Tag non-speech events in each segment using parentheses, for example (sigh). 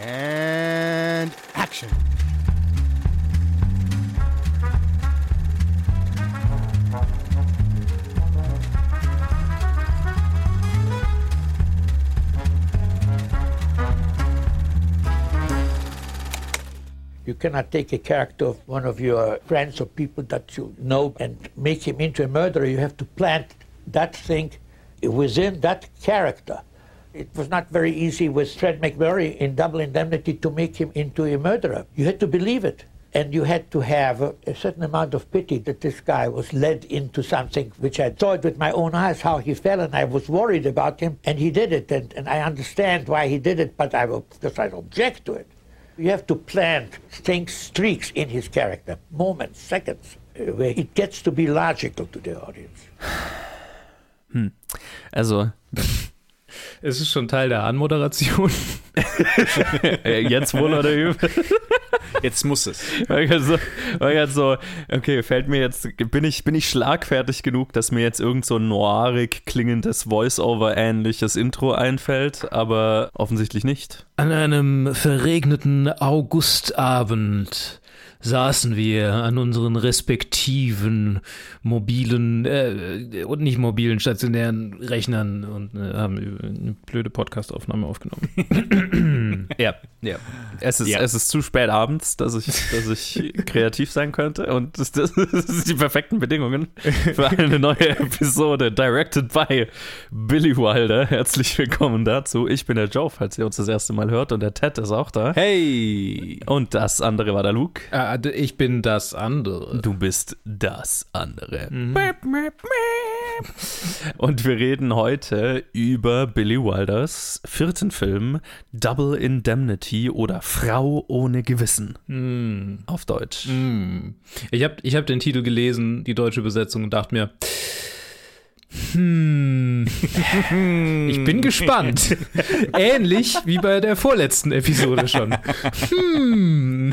And action. You cannot take a character of one of your friends or people that you know and make him into a murderer. You have to plant that thing within that character. It was not very easy with Fred McMurray in Double Indemnity to make him into a murderer. You had to believe it. And you had to have a, certain amount of pity that this guy was led into something which I saw it with my own eyes how he fell, and I was worried about him, and he did it, and, and I understand why he did it, but I will, because I object to it. You have to plant things, streaks in his character, moments, seconds, uh, where it gets to be logical to the audience. (sighs) Hmm. Also, Es ist schon Teil der Anmoderation. (laughs) äh, jetzt wohl oder übel. Jetzt muss es. War ich so, ich so, okay, fällt mir jetzt, bin ich, bin ich schlagfertig genug, dass mir jetzt irgend so ein noirig klingendes Voice-Over-ähnliches Intro einfällt, aber offensichtlich nicht. An einem verregneten Augustabend saßen wir an unseren respektiven mobilen äh, und nicht mobilen stationären Rechnern und äh, haben eine blöde Podcastaufnahme aufgenommen. (laughs) Ja, ja. Es ist, Ja. es ist zu spät abends, dass ich, dass ich kreativ sein könnte und das, das, das sind die perfekten Bedingungen für eine neue Episode, directed by Billy Wilder. Herzlich willkommen dazu. Ich bin der Joe, falls ihr uns das erste Mal hört und der Ted ist auch da. Hey! Und das andere war der Luke. ah, ich bin das andere. Du bist das andere. Und wir reden heute über Billy Wilders vierten Film Double Indemnity oder Frau ohne Gewissen Hm. auf Deutsch. Hm. Ich habe ich hab den Titel gelesen, die deutsche Übersetzung, und dachte mir, hm, ich bin gespannt. (laughs) Ähnlich wie bei der vorletzten Episode schon. Hm.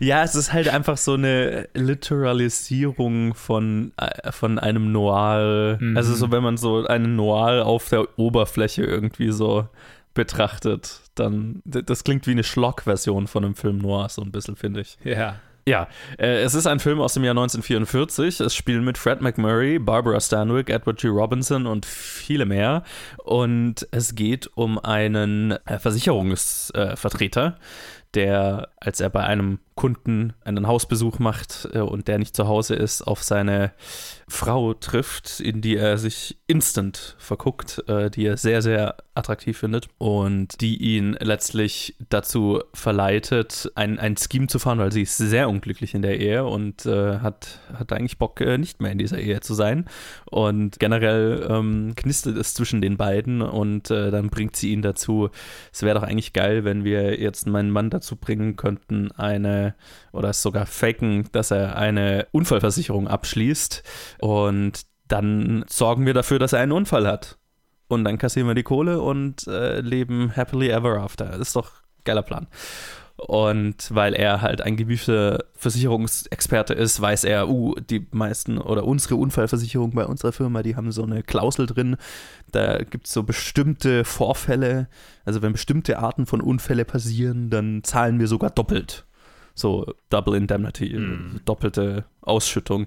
Ja, es ist halt einfach so eine Literalisierung von, äh, von einem Noir. Mhm. Also so, wenn man so einen Noir auf der Oberfläche irgendwie so betrachtet, dann, das klingt wie eine Schlock-Version von einem Film Noir, so ein bisschen, finde ich. Ja. Ja, äh, es ist ein Film aus dem Jahr 1944. Es spielen mit Fred McMurray, Barbara Stanwyck, Edward G. Robinson und viele mehr. Und es geht um einen äh, Versicherungsvertreter, der, als er bei einem Kunden einen Hausbesuch macht äh, und der nicht zu Hause ist, auf seine Frau trifft, in die er sich instant verguckt, äh, die er sehr, sehr attraktiv findet und die ihn letztlich dazu verleitet, ein, ein Scheme zu fahren, weil sie ist sehr unglücklich in der Ehe und äh, hat, hat eigentlich Bock, äh, nicht mehr in dieser Ehe zu sein. Und generell ähm, knistert es zwischen den beiden und dann bringt sie ihn dazu, es wäre doch eigentlich geil, wenn wir jetzt meinen Mann dazu bringen könnten, eine oder es sogar faken, dass er eine Unfallversicherung abschließt und dann sorgen wir dafür, dass er einen Unfall hat. Und dann kassieren wir die Kohle und äh, leben happily ever after. Das ist doch ein geiler Plan. Und weil er halt ein gewiefter Versicherungsexperte ist, weiß er, uh, die meisten oder unsere Unfallversicherung bei unserer Firma, die haben so eine Klausel drin. Da gibt es so bestimmte Vorfälle, also wenn bestimmte Arten von Unfälle passieren, dann zahlen wir sogar doppelt. So Double Indemnity, doppelte Ausschüttung.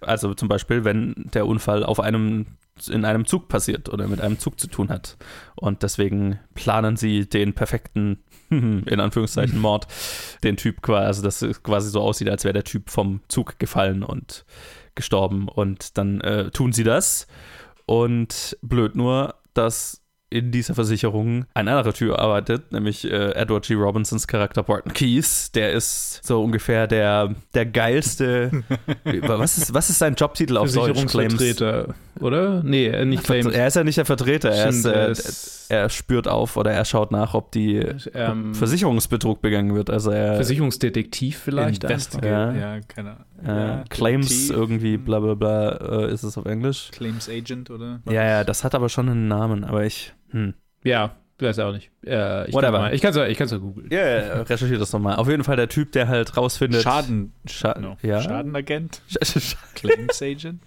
Also zum Beispiel, wenn der Unfall auf einem in einem Zug passiert oder mit einem Zug zu tun hat. Und deswegen planen sie den perfekten, (laughs) in Anführungszeichen, Mord, den Typ quasi, also dass es quasi so aussieht, als wäre der Typ vom Zug gefallen und gestorben. Und dann äh, tun sie das. Und blöd nur, dass in dieser Versicherung ein anderer Typ arbeitet, nämlich äh, Edward G. Robinsons Charakter Barton Keys. Der ist so ungefähr der, der geilste. (laughs) was, ist, was ist sein Jobtitel auf Deutsch? Oder? Nee, äh, nicht Claims. Er ist ja nicht der Vertreter, er, ist, äh, er er spürt auf oder er schaut nach, ob die Ähm, Versicherungsbetrug begangen wird. Also er Versicherungsdetektiv vielleicht. Investigator. Ja. Ja, keine Ahnung. Äh, Ja, Claims Detektiv. irgendwie bla bla bla äh, ist es auf Englisch. Claims Agent oder? Ja, ja, das hat aber schon einen Namen, aber ich. Hm. Ja, weiß auch nicht. Äh, ich Whatever. kann mal- Ich kann es ja, ich kann's ja googeln. Ja, yeah, recherchiert das nochmal. Auf jeden Fall der Typ, der halt rausfindet. Schaden. Scha No. ja. Schadenagent? (laughs) Sch- sch- Claims Agent?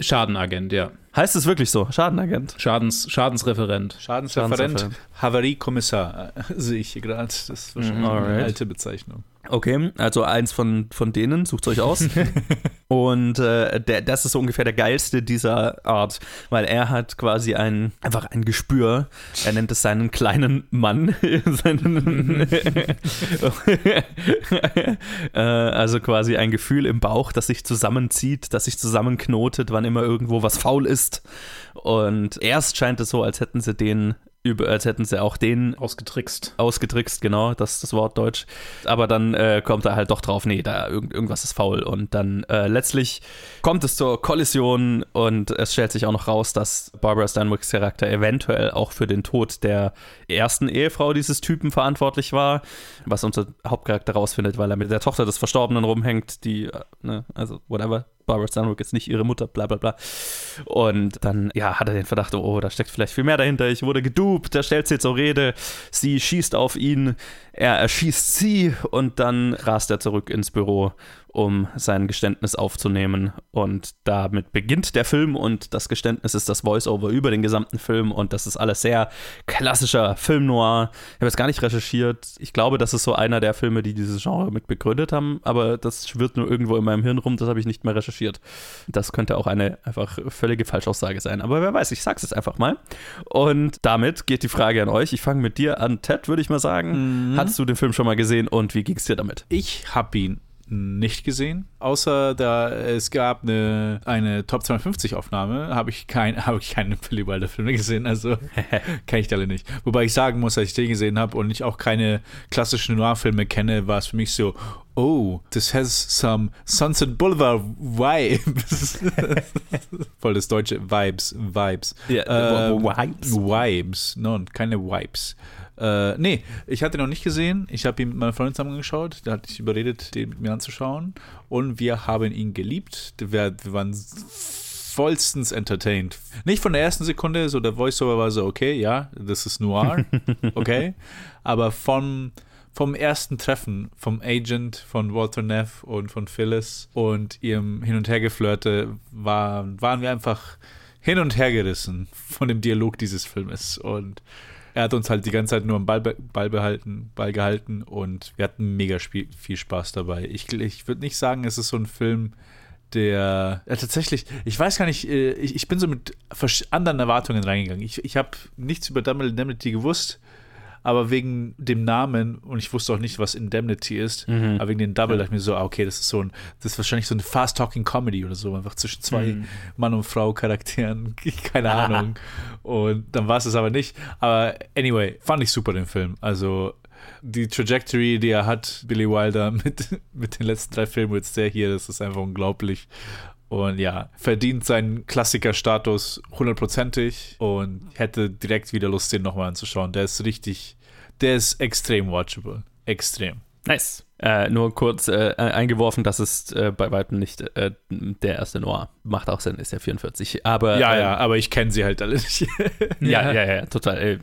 Schadenagent, ja. Heißt es wirklich so? Schadenagent. Schadens, Schadensreferent. Schadensreferent, Schadensreferent. Havariekommissar äh, (laughs) sehe ich hier gerade. Das ist wahrscheinlich eine alright. alte Bezeichnung. Okay, also eins von, von denen, sucht euch aus. (laughs) Und äh, der, das ist so ungefähr der geilste dieser Art, weil er hat quasi ein, einfach ein Gespür. Er nennt es seinen kleinen Mann. (laughs) seinen, (laughs) äh, also quasi ein Gefühl im Bauch, das sich zusammenzieht, das sich zusammenknotet, wann immer irgendwo was faul ist. Und erst scheint es so, als hätten sie den über, als hätten sie auch den Ausgetrickst. ausgetrickst, genau, das ist das Wort Deutsch. Aber dann äh, kommt er halt doch drauf, nee, da irgend, irgendwas ist faul. Und dann äh, letztlich kommt es zur Kollision und es stellt sich auch noch raus, dass Barbara Stanwicks Charakter eventuell auch für den Tod der ersten Ehefrau dieses Typen verantwortlich war, was unser Hauptcharakter rausfindet, weil er mit der Tochter des Verstorbenen rumhängt, die, äh, ne, also whatever. Barbara Stanwyck ist nicht ihre Mutter, bla bla bla. Und dann, ja, hat er den Verdacht, oh, da steckt vielleicht viel mehr dahinter. Ich wurde gedupt, da stellt sie zur Rede. Sie schießt auf ihn, er erschießt sie und dann rast er zurück ins Büro, um sein Geständnis aufzunehmen. Und damit beginnt der Film und das Geständnis ist das Voice-Over über den gesamten Film und das ist alles sehr klassischer Film noir. Ich habe jetzt gar nicht recherchiert. Ich glaube, das ist so einer der Filme, die dieses Genre mit begründet haben, aber das schwirrt nur irgendwo in meinem Hirn rum, das habe ich nicht mehr recherchiert. Das könnte auch eine einfach völlige Falschaussage sein, aber wer weiß, ich sag's jetzt einfach mal. Und damit geht die Frage an euch. Ich fange mit dir an, Ted, würde ich mal sagen. Hattest du den Film schon mal gesehen und wie ging's dir damit? Ich habe ihn nicht gesehen, außer da es gab eine, eine Top 250 Aufnahme, habe ich kein, (laughs) habe ich keine Billy Wilder Filme gesehen, also (laughs) kenne ich alle nicht. Wobei ich sagen muss, als ich den gesehen habe und ich auch keine klassischen Noir-Filme kenne, war es für mich so, oh, this has some Sunset Boulevard vibes. (laughs) Voll das deutsche Vibes, Vibes. Ja, Äh, Vibes? Vibes, no, keine Vibes. Äh, nee, ich hatte ihn noch nicht gesehen. Ich habe ihn mit meiner Freundin zusammengeschaut. Da hatte ich überredet, den mit mir anzuschauen. Und wir haben ihn geliebt. Wir, wir waren vollstens entertained. Nicht von der ersten Sekunde, so der Voiceover war so, okay, ja, das ist Noir, (laughs) okay. Aber vom, vom ersten Treffen vom Agent, von Walter Neff und von Phyllis und ihrem Hin- und Hergeflirte war, waren wir einfach hin und her gerissen von dem Dialog dieses Filmes. Und er hat uns halt die ganze Zeit nur am Ball, be Ball behalten, Ball gehalten und wir hatten mega spiel viel Spaß dabei. Ich, ich würde nicht sagen, es ist so ein Film, der ja, tatsächlich, ich weiß gar nicht, äh, ich, ich bin so mit anderen Erwartungen reingegangen. Ich, ich habe nichts über Double Indemnity gewusst, aber wegen dem Namen und ich wusste auch nicht, was Indemnity ist, aber wegen dem Double dachte ich mir so, ah, okay, das ist so ein, das ist wahrscheinlich so eine Fast-Talking-Comedy oder so, einfach zwischen zwei Mann- und Frau-Charakteren, (laughs) keine Ahnung. Und dann war es es aber nicht. Aber anyway, fand ich super den Film. Also die Trajectory, die er hat, Billy Wilder, (laughs) mit, mit den letzten drei Filmen, jetzt der hier, das ist einfach unglaublich. Und ja, verdient seinen Klassiker-Status hundertprozentig und hätte direkt wieder Lust, den nochmal anzuschauen. Der ist richtig, der ist extrem watchable. Extrem. Nice. Äh, nur kurz äh, eingeworfen, das ist äh, bei weitem nicht äh, der erste Noir. Macht auch Sinn, ist ja 44. Aber Ja, ähm, ja, aber ich kenne sie halt alle nicht. (laughs) ja, ja, ja, total. Äh,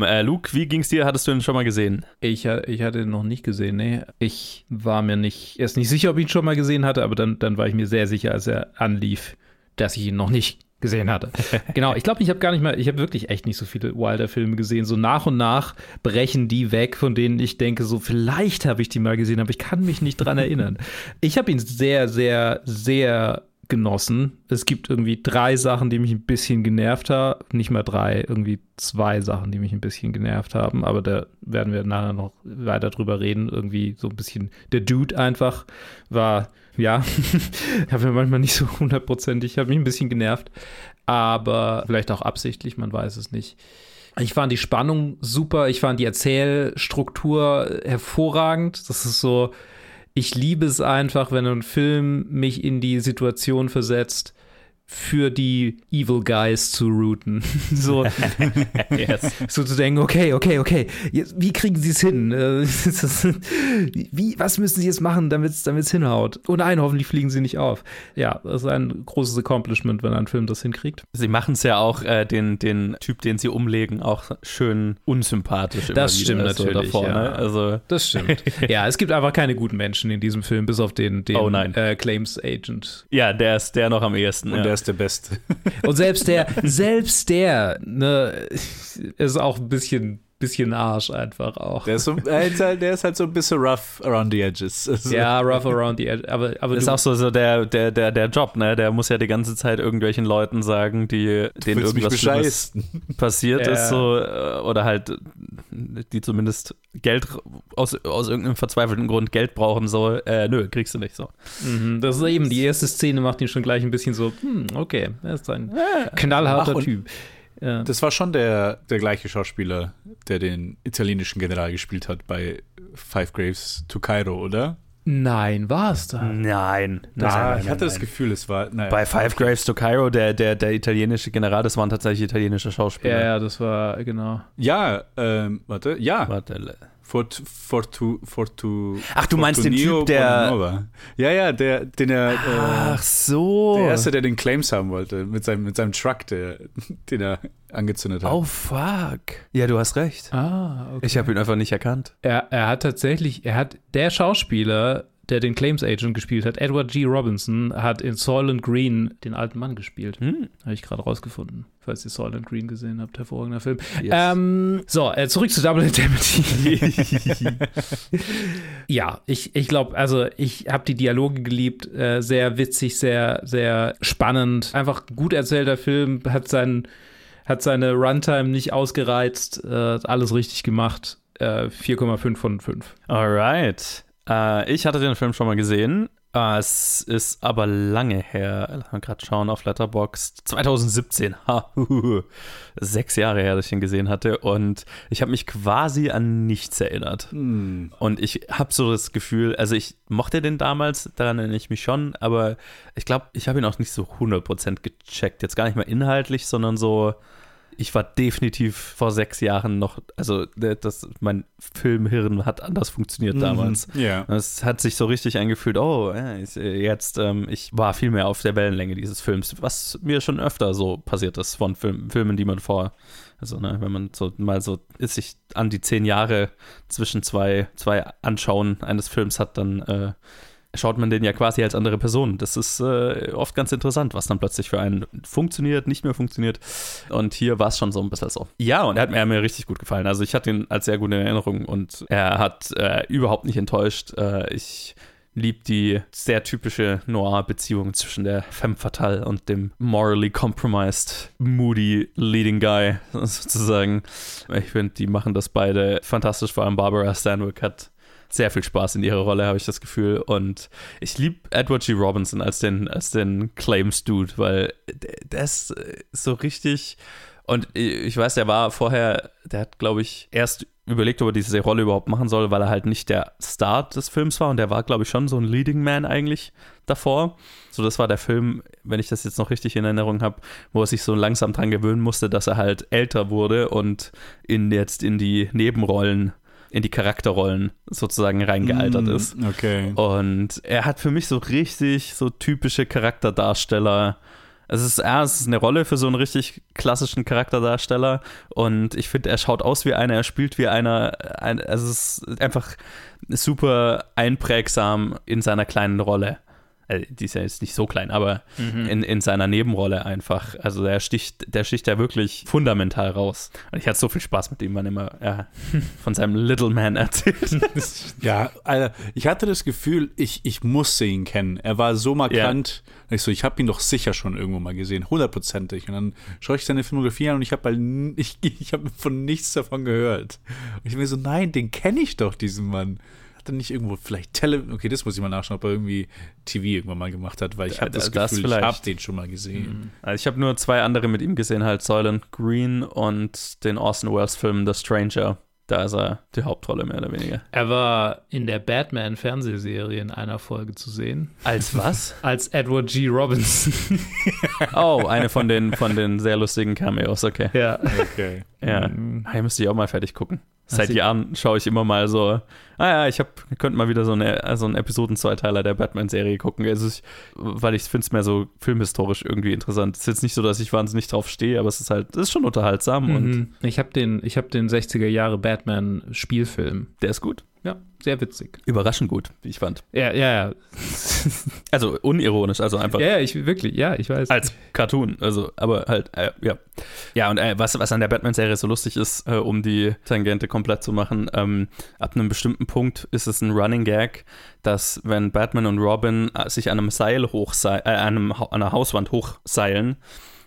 äh, Luke, wie ging's dir? Hattest du ihn schon mal gesehen? Ich, ich hatte ihn noch nicht gesehen, nee. Ich war mir nicht, erst nicht sicher, ob ich ihn schon mal gesehen hatte, aber dann, dann war ich mir sehr sicher, als er anlief, dass ich ihn noch nicht gesehen hatte. (laughs) genau, ich glaube, ich habe gar nicht mal, ich habe wirklich echt nicht so viele Wilder-Filme gesehen. So nach und nach brechen die weg, von denen ich denke, so vielleicht habe ich die mal gesehen, aber ich kann mich nicht dran erinnern. (laughs) Ich habe ihn sehr, sehr, sehr genossen. Es gibt irgendwie drei Sachen, die mich ein bisschen genervt haben. Nicht mal drei, irgendwie zwei Sachen, die mich ein bisschen genervt haben. Aber da werden wir nachher noch weiter drüber reden. Irgendwie so ein bisschen der Dude einfach war, ja, (laughs) habe mir manchmal nicht so hundertprozentig, hat mich ein bisschen genervt. Aber vielleicht auch absichtlich, man weiß es nicht. Ich fand die Spannung super, ich fand die Erzählstruktur hervorragend. Das ist so, ich liebe es einfach, wenn ein Film mich in die Situation versetzt, für die Evil Guys zu routen. (laughs) so, (laughs) so zu denken, okay, okay, okay, jetzt, wie kriegen sie es hin? Äh, (laughs) wie, was müssen sie jetzt machen, damit es hinhaut? Oh nein, hoffentlich fliegen sie nicht auf. Ja, das ist ein großes Accomplishment, wenn ein Film das hinkriegt. Sie machen es ja auch, äh, den, den Typ, den sie umlegen, auch schön unsympathisch. Das stimmt wieder so natürlich, Davor, ja. ne? Also, Das stimmt. ja, es gibt einfach keine guten Menschen in diesem Film, bis auf den, den Oh nein. Äh, Claims Agent. ja, der ist der noch am ehesten. Und ja. Der ist der Beste. Und selbst der, (laughs) selbst der, ne, ist auch ein bisschen bisschen Arsch einfach auch. Der ist, so, der ist, halt, der ist halt so ein bisschen rough around the edges. (laughs) Also ja, rough around the edges. Aber, aber das ist auch so, so der, der, der, der Job, ne? Der muss ja die ganze Zeit irgendwelchen Leuten sagen, die denen irgendwas (laughs) passiert ja. ist, so, äh, oder halt, die zumindest Geld aus, aus irgendeinem verzweifelten Grund Geld brauchen, so, äh, nö, kriegst du nicht so. Mhm, das ist eben, die erste Szene macht ihn schon gleich ein bisschen so, hm, okay, er ist ein knallharter Ach, Typ. Das war schon der, der gleiche Schauspieler, der den italienischen General gespielt hat bei Five Graves to Cairo, oder? Nein, war es da? Nein. nein, nein ich hatte nein. das Gefühl, es war. Naja. Bei Five Graves to Cairo, der, der, der italienische General, das waren tatsächlich italienische Schauspieler. Ja, ja, das war, genau. Ja, ähm, warte, ja. Warte, Fort, Fortu, Fortu, Ach, du meinst den Typ, der. Bonanova. Ja, ja, der, den er. Äh, Ach so. Der erste, der den Claims haben wollte, mit seinem, mit seinem Truck, der, (laughs) den er angezündet hat. Oh, fuck. Ja, du hast recht. Ah, okay. Ich habe ihn einfach nicht erkannt. Er, er hat tatsächlich, er hat, der Schauspieler der den Claims Agent gespielt hat, Edward G. Robinson, hat in Soylent Green den alten Mann gespielt. Hm. Habe ich gerade rausgefunden, falls ihr Soylent Green gesehen habt. Hervorragender Film. Yes. Ähm, so, äh, zurück zu Double Indemnity. (laughs) ja, ich, ich glaube, also ich habe die Dialoge geliebt. Äh, sehr witzig, sehr, sehr spannend. Einfach gut erzählter Film, hat seinen hat seine Runtime nicht ausgereizt, äh, alles richtig gemacht. 4,5 äh, von 5. Alright. Äh, ich hatte den Film schon mal gesehen. Äh, es ist aber lange her. Lass mal gerade schauen auf Letterboxd. 2017. Ha, Sechs Jahre her, dass ich ihn gesehen hatte. Und ich habe mich quasi an nichts erinnert. Hm. Und ich habe so das Gefühl, also ich mochte den damals, daran erinnere ich mich schon, aber ich glaube, ich habe ihn auch nicht so 100% gecheckt. Jetzt gar nicht mal inhaltlich, sondern so ich war definitiv vor sechs Jahren noch, also das, mein Filmhirn hat anders funktioniert mhm, damals. Ja. Es hat sich so richtig eingefühlt, oh, jetzt, ähm, ich war viel mehr auf der Wellenlänge dieses Films, was mir schon öfter so passiert ist von Film, Filmen, die man vor, also ne, wenn man so mal so ist sich an die zehn Jahre zwischen zwei, zwei Anschauen eines Films hat, dann äh, schaut man den ja quasi als andere Person. Das ist äh, oft ganz interessant, was dann plötzlich für einen funktioniert, nicht mehr funktioniert. Und hier war es schon so ein bisschen so. Ja, und er hat mir, mir richtig gut gefallen. Also ich hatte ihn als sehr gute Erinnerung und er hat äh, überhaupt nicht enttäuscht. Äh, ich liebe die sehr typische Noir-Beziehung zwischen der femme fatale und dem morally compromised, moody leading guy (laughs) sozusagen. Ich finde, die machen das beide fantastisch. Vor allem Barbara Stanwyck hat sehr viel Spaß in ihrer Rolle, habe ich das Gefühl. Und ich liebe Edward G. Robinson als den, als den Claims-Dude, weil der ist so richtig. Und ich weiß, der war vorher, der hat, glaube ich, erst überlegt, ob er diese Rolle überhaupt machen soll, weil er halt nicht der Star des Films war und der war, glaube ich, schon so ein Leading Man eigentlich davor. So, das war der Film, wenn ich das jetzt noch richtig in Erinnerung habe, wo er sich so langsam dran gewöhnen musste, dass er halt älter wurde und in jetzt in die Nebenrollen in die Charakterrollen sozusagen reingealtert mm, ist. Okay. Und er hat für mich so richtig so typische Charakterdarsteller. Es ist, ja, es ist eine Rolle für so einen richtig klassischen Charakterdarsteller und ich finde, er schaut aus wie einer, er spielt wie einer. Ein, also es ist einfach super einprägsam in seiner kleinen Rolle also die ist ja jetzt nicht so klein, aber mhm. in, in seiner Nebenrolle einfach. Also der sticht, der sticht ja wirklich fundamental raus. Und ich hatte so viel Spaß mit ihm, wann immer er (laughs) von seinem Little Man erzählt. (laughs) ja, Alter, ich hatte das Gefühl, ich, ich musste ihn kennen. Er war so markant. Ja. Ich so, ich habe ihn doch sicher schon irgendwo mal gesehen, hundertprozentig. Und dann schaue ich seine Filmografie an und ich habe ich, ich habe von nichts davon gehört. Und ich mir so, nein, den kenne ich doch, diesen Mann er nicht irgendwo vielleicht Tele... Okay, das muss ich mal nachschauen, ob er irgendwie TV irgendwann mal gemacht hat, weil ich habe das, das, Gefühl, ich habe den schon mal gesehen. Mhm. Also ich habe nur zwei andere mit ihm gesehen, halt Soylent Green und den Orson Welles Film The Stranger. Da ist er die Hauptrolle mehr oder weniger. Er war in der Batman-Fernsehserie in einer Folge zu sehen. Als was? (laughs) Als Edward G. Robinson. (laughs) oh, eine von den, von den sehr lustigen Cameos, okay. Ja. Okay. Ja, mhm. hier müsste ich auch mal fertig gucken. Seit Jahren schaue ich immer mal so, ah ja, ich hab, könnte mal wieder so, eine, so einen Episoden-Zweiteiler der Batman-Serie gucken. Also ich, weil ich finde es mehr so filmhistorisch irgendwie interessant. Es ist jetzt nicht so, dass ich wahnsinnig drauf stehe, aber es ist halt, es ist schon unterhaltsam. Mhm. Und ich habe den, hab den 60er Jahre Batman-Spielfilm. Der ist gut. Ja, sehr witzig. Überraschend gut, wie ich fand. Ja, ja, ja. (laughs) Also unironisch, also einfach Ja, ja, ich wirklich, ja, ich weiß. als Cartoon, also aber halt, äh, ja. Ja, und äh, was, was an der Batman-Serie so lustig ist, äh, um die Tangente komplett zu machen, ähm, ab einem bestimmten Punkt ist es ein Running Gag, dass wenn Batman und Robin äh, sich an einem Seil hochseilen, äh, an, einer Hauswand hochseilen,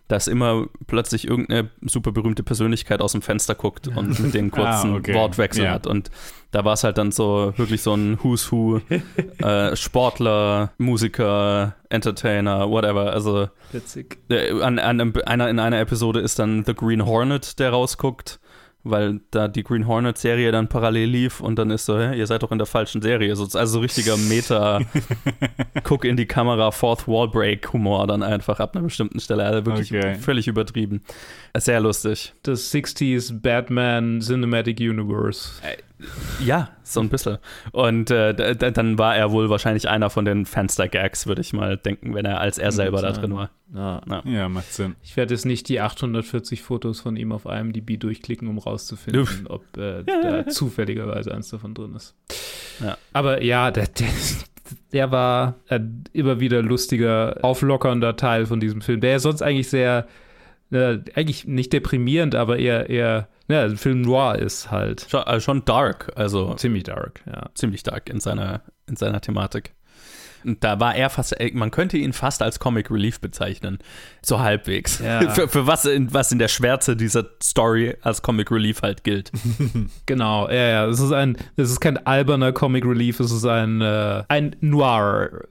dass immer plötzlich irgendeine super berühmte Persönlichkeit aus dem Fenster guckt und mit denen (laughs) kurzen Ah, okay. Wortwechsel Ja. hat. Und da war es halt dann so wirklich so ein Who's Who, (laughs) äh, Sportler, Musiker, Entertainer, whatever. Also witzig. äh, an, an einem, einer, in einer Episode ist dann The Green Hornet, der rausguckt, weil da die Green Hornet-Serie dann parallel lief und dann ist so, hä, ihr seid doch in der falschen Serie. So, also so richtiger (laughs) Meta, guck in die Kamera, Fourth Wall Break Humor dann einfach ab einer bestimmten Stelle. Also wirklich Okay. völlig übertrieben. Sehr lustig. Das 60s Batman Cinematic Universe. Ja, so ein bisschen. Und äh, dann war er wohl wahrscheinlich einer von den Fenster-Gags, würde ich mal denken, wenn er als er selber da drin war. Ja. Ja, macht Sinn. Ich werde jetzt nicht die 840 Fotos von ihm auf IMDb durchklicken, um rauszufinden, Uff. ob äh, (laughs) da zufälligerweise eins davon drin ist. Ja. Aber ja, der, der, der war ein immer wieder lustiger, auflockernder Teil von diesem Film, der ja sonst eigentlich sehr, äh, eigentlich nicht deprimierend, aber eher, eher, ja, ein Film noir ist halt. Schon, also schon dark, also Ziemlich dark, ja. ziemlich dark in seiner, in seiner Thematik. Und da war er fast, äh, man könnte ihn fast als Comic Relief bezeichnen. So halbwegs. Ja. (laughs) Für, für was, in, was in der Schwärze dieser Story als Comic Relief halt gilt. (laughs) Genau, ja, ja. Es ist ein, es ist kein alberner Comic Relief, es ist ein, äh, ein Noir.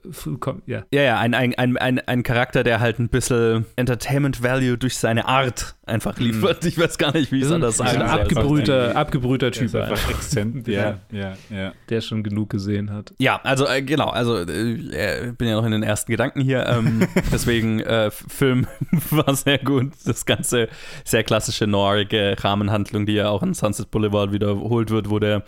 Ja. Ja, ja, ein, ein, ein, ein, ein Charakter, der halt ein bisschen Entertainment Value durch seine Art einfach liefert. Ich weiß gar nicht, wie ich es anders Ein sagen soll. abgebrühter, irgendwie- abgebrühter ist Typ, einfach einfach, exzent. (laughs) Ja, ja, ja. der schon genug gesehen hat. Ja, also äh, genau, also äh, äh, bin ja noch in den ersten Gedanken hier. Ähm, (laughs) deswegen, äh, Film (laughs) war sehr gut. Das ganze sehr klassische noirige Rahmenhandlung, die ja auch in Sunset Boulevard wiederholt wird, wo der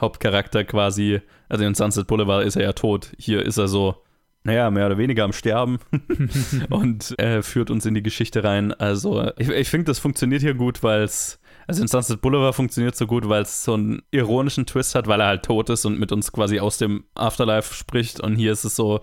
Hauptcharakter quasi, also in Sunset Boulevard ist er ja tot. Hier ist er so, naja, mehr oder weniger am Sterben (laughs) und äh, führt uns in die Geschichte rein. Also ich, ich finde, das funktioniert hier gut, weil es, also in Sunset Boulevard funktioniert so gut, weil es so einen ironischen Twist hat, weil er halt tot ist und mit uns quasi aus dem Afterlife spricht. Und hier ist es so,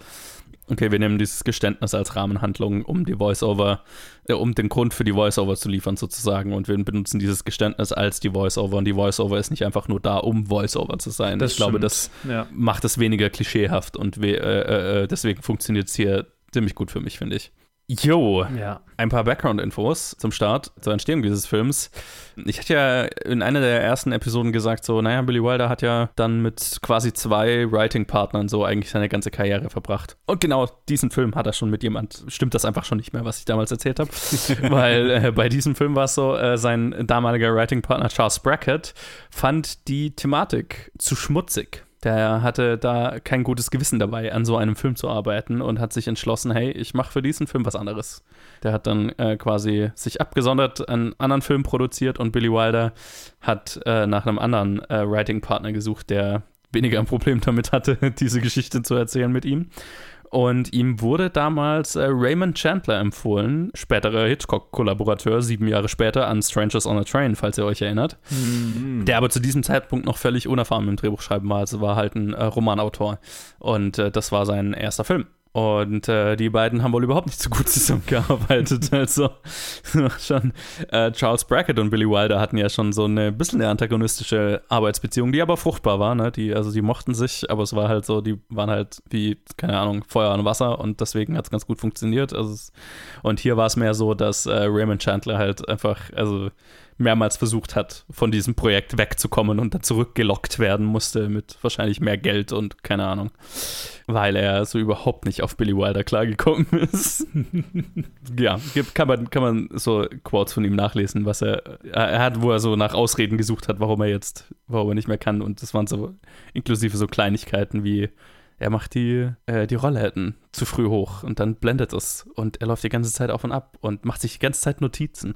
okay, wir nehmen dieses Geständnis als Rahmenhandlung, um die Voice-Over, äh, um den Grund für die Voice-Over zu liefern sozusagen. Und wir benutzen dieses Geständnis als die Voice-Over. Und die Voice-Over ist nicht einfach nur da, um Voice-Over zu sein. ich glaube, stimmt. das Ja. macht es weniger klischeehaft und we äh, äh, deswegen funktioniert es hier ziemlich gut für mich, finde ich. Jo, ja. ein paar Background-Infos zum Start, zur Entstehung dieses Films. Ich hatte ja in einer der ersten Episoden gesagt, so, naja, Billy Wilder hat ja dann mit quasi zwei Writing-Partnern so eigentlich seine ganze Karriere verbracht. Und genau diesen Film hat er schon mit jemand, stimmt das einfach schon nicht mehr, was ich damals erzählt habe. (laughs) Weil äh, bei diesem Film war es so, äh, sein damaliger Writing-Partner Charles Brackett fand die Thematik zu schmutzig. Der hatte da kein gutes Gewissen dabei, an so einem Film zu arbeiten und hat sich entschlossen, hey, ich mache für diesen Film was anderes. Der hat dann äh, quasi sich abgesondert, einen anderen Film produziert und Billy Wilder hat äh, nach einem anderen äh, Writing-Partner gesucht, der weniger ein Problem damit hatte, (laughs) diese Geschichte zu erzählen mit ihm. Und ihm wurde damals äh, Raymond Chandler empfohlen, späterer Hitchcock-Kollaborateur, sieben Jahre später an Strangers on a Train, falls ihr euch erinnert. Der aber zu diesem Zeitpunkt noch völlig unerfahren im Drehbuchschreiben war. Also war halt ein äh, Romanautor. Und äh, das war sein erster Film. Und äh, die beiden haben wohl überhaupt nicht so gut zusammengearbeitet. (laughs) Also (laughs) schon äh, Charles Brackett und Billy Wilder hatten ja schon so eine bisschen eine antagonistische Arbeitsbeziehung, die aber fruchtbar war. Ne? Die, also die mochten sich, aber es war halt so, die waren halt wie, keine Ahnung, Feuer und Wasser und deswegen hat es ganz gut funktioniert. Also und hier war es mehr so, dass äh, Raymond Chandler halt einfach, also mehrmals versucht hat, von diesem Projekt wegzukommen und dann zurückgelockt werden musste mit wahrscheinlich mehr Geld und keine Ahnung, weil er so überhaupt nicht auf Billy Wilder klargekommen (laughs) ist. ja, kann, man, kann man so Quotes von ihm nachlesen, was er, er hat, wo er so nach Ausreden gesucht hat, warum er jetzt, warum er nicht mehr kann und das waren so inklusive so Kleinigkeiten wie er macht die, äh, die Rollläden zu früh hoch und dann blendet es und er läuft die ganze Zeit auf und ab und macht sich die ganze Zeit Notizen.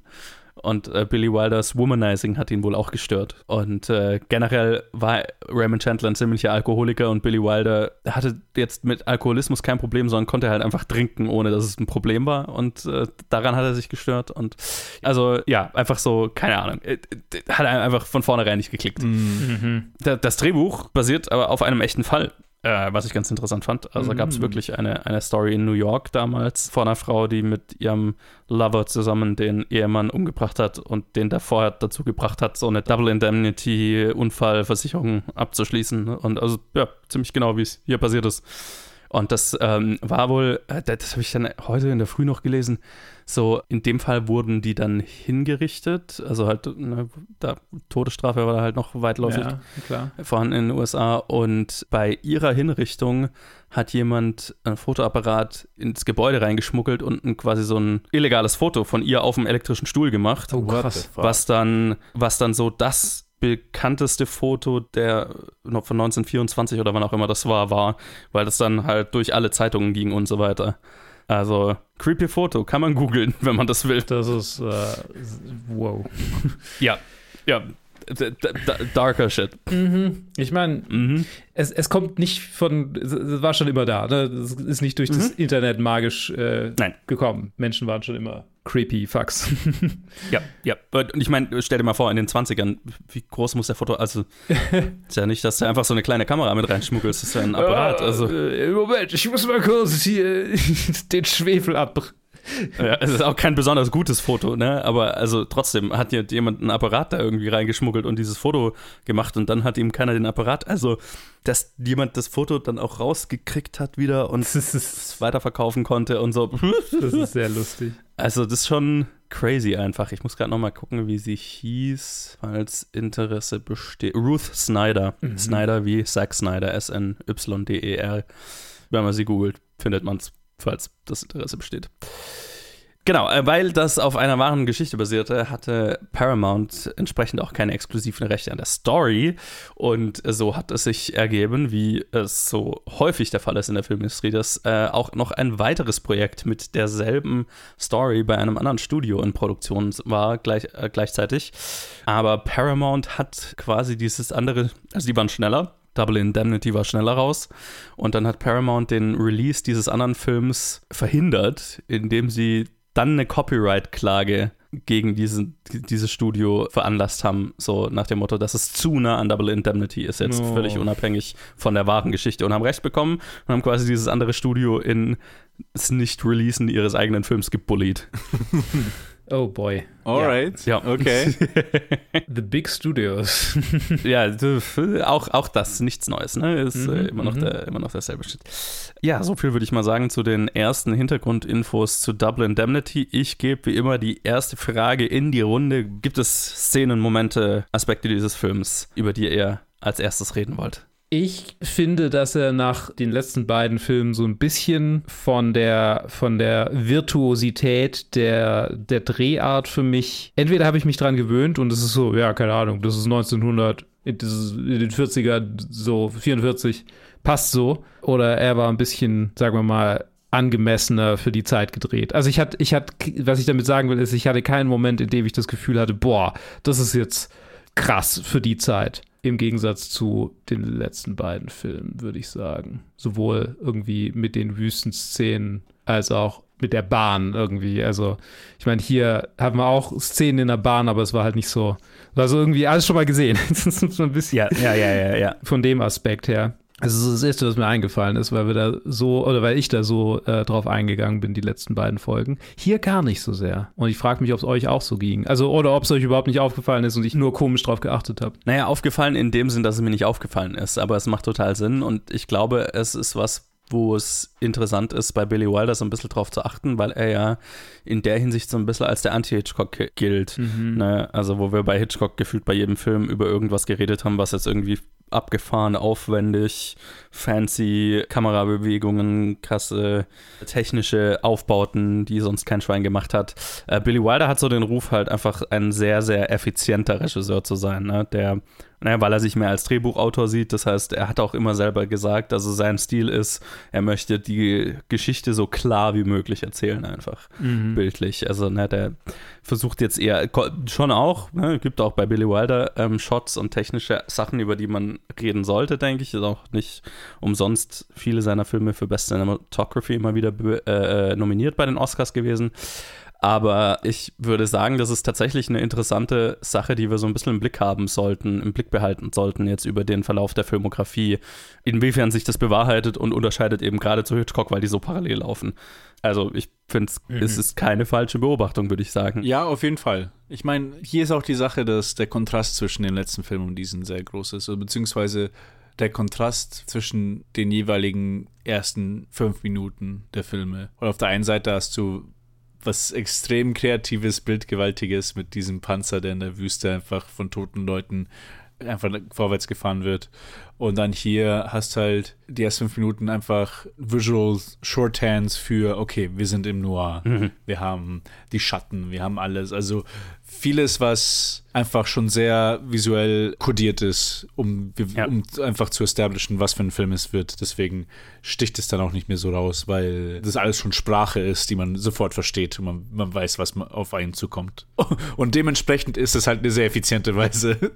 Und äh, Billy Wilders Womanizing hat ihn wohl auch gestört. Und äh, generell war Raymond Chandler ein ziemlicher Alkoholiker und Billy Wilder hatte jetzt mit Alkoholismus kein Problem, sondern konnte halt einfach trinken, ohne dass es ein Problem war. Und äh, daran hat er sich gestört. Und also ja, einfach so, keine Ahnung, äh, hat er einfach von vornherein nicht geklickt. Mhm. Das Drehbuch basiert aber auf einem echten Fall. Äh, was ich ganz interessant fand. Also gab es wirklich eine, eine Story in New York damals von einer Frau, die mit ihrem Lover zusammen den Ehemann umgebracht hat und den davor dazu gebracht hat, so eine Double Indemnity Unfallversicherung abzuschließen. Und also ja, ziemlich genau, wie es hier passiert ist. Und das ähm, war wohl, äh, das habe ich dann heute in der Früh noch gelesen, so in dem Fall wurden die dann hingerichtet, also halt, ne, da Todesstrafe war da halt noch weitläufig Ja, klar. vorhanden in den USA und bei ihrer Hinrichtung hat jemand ein Fotoapparat ins Gebäude reingeschmuggelt und ein, quasi so ein illegales Foto von ihr auf dem elektrischen Stuhl gemacht, Oh, krass. was dann was dann so das bekannteste Foto der von 1924 oder wann auch immer das war war, weil das dann halt durch alle Zeitungen ging und so weiter. Also creepy Foto kann man googeln, (laughs) wenn man das will. Das ist, äh, wow. Ja, ja, darker Shit. Mhm. Ich meine, Mhm. es, es kommt nicht von, es war schon immer da. Ne? Es ist nicht durch das Internet magisch äh, Nein. gekommen. Menschen waren schon immer creepy Fucks. (laughs) Ja, ja. Und ich meine, stell dir mal vor, in den 20ern, wie groß muss der Foto, also (laughs) ist ja nicht, dass du einfach so eine kleine Kamera mit reinschmuggelst, das ist ja ein Apparat. Also, Äh, Moment, ich muss mal kurz hier (laughs) den Schwefel ab. Ja, es ist auch kein besonders gutes Foto, ne? Aber also trotzdem hat jemand einen Apparat da irgendwie reingeschmuggelt und dieses Foto gemacht und dann hat ihm keiner den Apparat. Also, dass jemand das Foto dann auch rausgekriegt hat wieder und (laughs) es weiterverkaufen konnte und so. Das ist sehr lustig. Also, das ist schon crazy einfach. Ich muss gerade noch mal gucken, wie sie hieß, falls Interesse besteht. Ruth Snyder. Snyder wie Zack Snyder, S-N-Y-D-E-R. Wenn man sie googelt, findet man es, falls das Interesse besteht. Genau, äh, weil das auf einer wahren Geschichte basierte, hatte Paramount entsprechend auch keine exklusiven Rechte an der Story. Und so hat es sich ergeben, wie es so häufig der Fall ist in der Filmindustrie, dass äh, auch noch ein weiteres Projekt mit derselben Story bei einem anderen Studio in Produktion war gleich, äh, gleichzeitig. Aber Paramount hat quasi dieses andere, also die waren schneller. Double Indemnity war schneller raus. Und dann hat Paramount den Release dieses anderen Films verhindert, indem sie dann eine Copyright-Klage gegen diesen, dieses Studio veranlasst haben, so nach dem Motto, dass es zu nah an Double Indemnity ist, jetzt Oh. völlig unabhängig von der wahren Geschichte und haben Recht bekommen und haben quasi dieses andere Studio in das Nicht-Releasen ihres eigenen Films gebullied. (laughs) Oh boy. Alright. Ja. Okay. (laughs) The Big Studios. (laughs) Ja, auch, auch das, nichts Neues, ne? Ist äh, Mhm, immer, noch mhm. der, immer noch derselbe Shit. Ja, so viel würde ich mal sagen zu den ersten Hintergrundinfos zu Double Indemnity. Ich gebe wie immer die erste Frage in die Runde. Gibt es Szenen, Momente, Aspekte dieses Films, über die ihr als erstes reden wollt? Ich finde, dass er nach den letzten beiden Filmen so ein bisschen von der, von der Virtuosität der, der Drehart für mich, entweder habe ich mich dran gewöhnt und es ist so, ja, keine Ahnung, das ist 1900, das ist in den 40er, so 44, passt so, oder er war ein bisschen, sagen wir mal, angemessener für die Zeit gedreht. Also ich hatte, ich hatte, was ich damit sagen will, ist, ich hatte keinen Moment, in dem ich das Gefühl hatte, boah, das ist jetzt krass für die Zeit. Im Gegensatz zu den letzten beiden Filmen, würde ich sagen. Sowohl irgendwie mit den Wüstenszenen als auch mit der Bahn irgendwie. Also, ich meine, hier haben wir auch Szenen in der Bahn, aber es war halt nicht so. War so irgendwie alles schon mal gesehen. (laughs) Das ist so ein bisschen ja, ja, ja, ja. von dem Aspekt her. Also das ist das Erste, was mir eingefallen ist, weil wir da so, oder weil ich da so äh, drauf eingegangen bin, die letzten beiden Folgen. Hier gar nicht so sehr. Und ich frage mich, ob es euch auch so ging. Also, oder ob es euch überhaupt nicht aufgefallen ist und ich nur komisch drauf geachtet habe. Naja, aufgefallen in dem Sinn, dass es mir nicht aufgefallen ist, aber es macht total Sinn und ich glaube, es ist was, wo es interessant ist, bei Billy Wilder so ein bisschen drauf zu achten, weil er ja in der Hinsicht so ein bisschen als der Anti-Hitchcock gilt. Ne? Also, wo wir bei Hitchcock gefühlt bei jedem Film über irgendwas geredet haben, was jetzt irgendwie abgefahren, aufwendig, fancy Kamerabewegungen, krasse technische Aufbauten, die sonst kein Schwein gemacht hat. Äh, Billy Wilder hat so den Ruf halt einfach ein sehr, sehr effizienter Regisseur zu sein, ne? der Naja, weil er sich mehr als Drehbuchautor sieht. Das heißt, er hat auch immer selber gesagt, also sein Stil ist, er möchte die Geschichte so klar wie möglich erzählen, einfach Mhm. bildlich. Also, ne, der versucht jetzt eher, schon auch, ne, gibt auch bei Billy Wilder ähm, Shots und technische Sachen, über die man reden sollte, denke ich. Ist auch nicht umsonst viele seiner Filme für Best Cinematography immer wieder be- äh, nominiert bei den Oscars gewesen. Aber ich würde sagen, das ist tatsächlich eine interessante Sache, die wir so ein bisschen im Blick haben sollten, im Blick behalten sollten jetzt über den Verlauf der Filmografie, inwiefern sich das bewahrheitet und unterscheidet eben gerade zu Hitchcock, weil die so parallel laufen. Also ich finde, es ist keine falsche Beobachtung, würde ich sagen. Ja, auf jeden Fall. Ich meine, hier ist auch die Sache, dass der Kontrast zwischen dem letzten Film und diesem sehr groß ist, beziehungsweise der Kontrast zwischen den jeweiligen ersten fünf Minuten der Filme. Und auf der einen Seite hast du was extrem kreatives, bildgewaltiges mit diesem Panzer, der in der Wüste einfach von toten Leuten einfach vorwärts gefahren wird. Und dann hier hast halt die ersten fünf Minuten einfach Visual Shorthands für, okay, wir sind im Noir, wir haben die Schatten, wir haben alles. Also vieles, was einfach schon sehr visuell kodiert ist, um, Ja. um einfach zu establishen, was für ein Film es wird. Deswegen sticht es dann auch nicht mehr so raus, weil das alles schon Sprache ist, die man sofort versteht und man, man weiß, was man auf einen zukommt. (laughs) Und dementsprechend ist es halt eine sehr effiziente Weise, (laughs)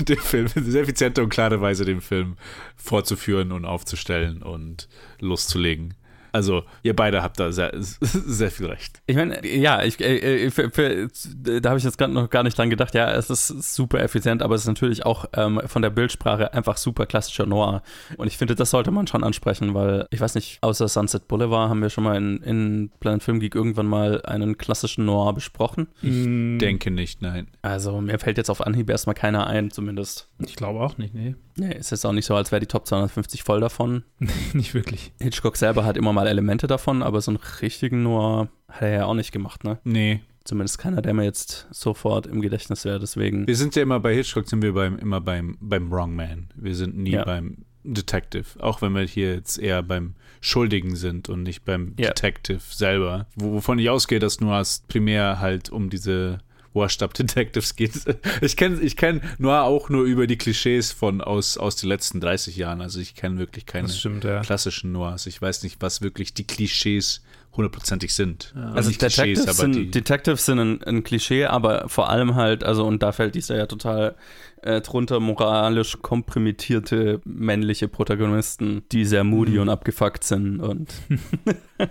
den Film, eine sehr effiziente und klare Weise, den Film vorzuführen und aufzustellen und loszulegen. Also, ihr beide habt da sehr, (laughs) sehr viel recht. Ich meine, ja, ich, äh, äh, für, für, da habe ich jetzt gerade noch gar nicht dran gedacht. Ja, es ist super effizient, aber es ist natürlich auch ähm, von der Bildsprache einfach super klassischer Noir. Und ich finde, das sollte man schon ansprechen, weil ich weiß nicht, außer Sunset Boulevard haben wir schon mal in, in Planet Film Geek irgendwann mal einen klassischen Noir besprochen. Ich Denke nicht, nein. Also mir fällt jetzt auf Anhieb erstmal keiner ein, zumindest. Ich glaube auch nicht, nee. Nee, ist jetzt auch nicht so, als wäre die Top 250 voll davon. (laughs) nicht wirklich. Hitchcock selber hat immer mal Elemente davon, aber so einen richtigen Noir hat er ja auch nicht gemacht, ne? Nee. Zumindest keiner, der mir jetzt sofort im Gedächtnis wäre, deswegen. Wir sind ja immer bei Hitchcock, sind wir beim, immer beim, beim Wrong Man. Wir sind nie Ja. beim Detective. Auch wenn wir hier jetzt eher beim Schuldigen sind und nicht beim Ja. Detective selber. Wo, wovon ich ausgehe, dass nur als primär halt um diese Washed-Up-Detectives geht. Ich kenne (laughs) ich kenn Noir auch nur über die Klischees von aus, aus den letzten 30 Jahren. Also ich kenne wirklich keine stimmt, ja. klassischen Noirs. Ich weiß nicht, was wirklich die Klischees hundertprozentig sind. Also nicht Klischees, Detectives aber sind, die, Detectives sind ein, ein Klischee, aber vor allem halt, also und da fällt dieser ja total äh, drunter, moralisch kompromittierte männliche Protagonisten, die sehr moody Mhm. und abgefuckt sind und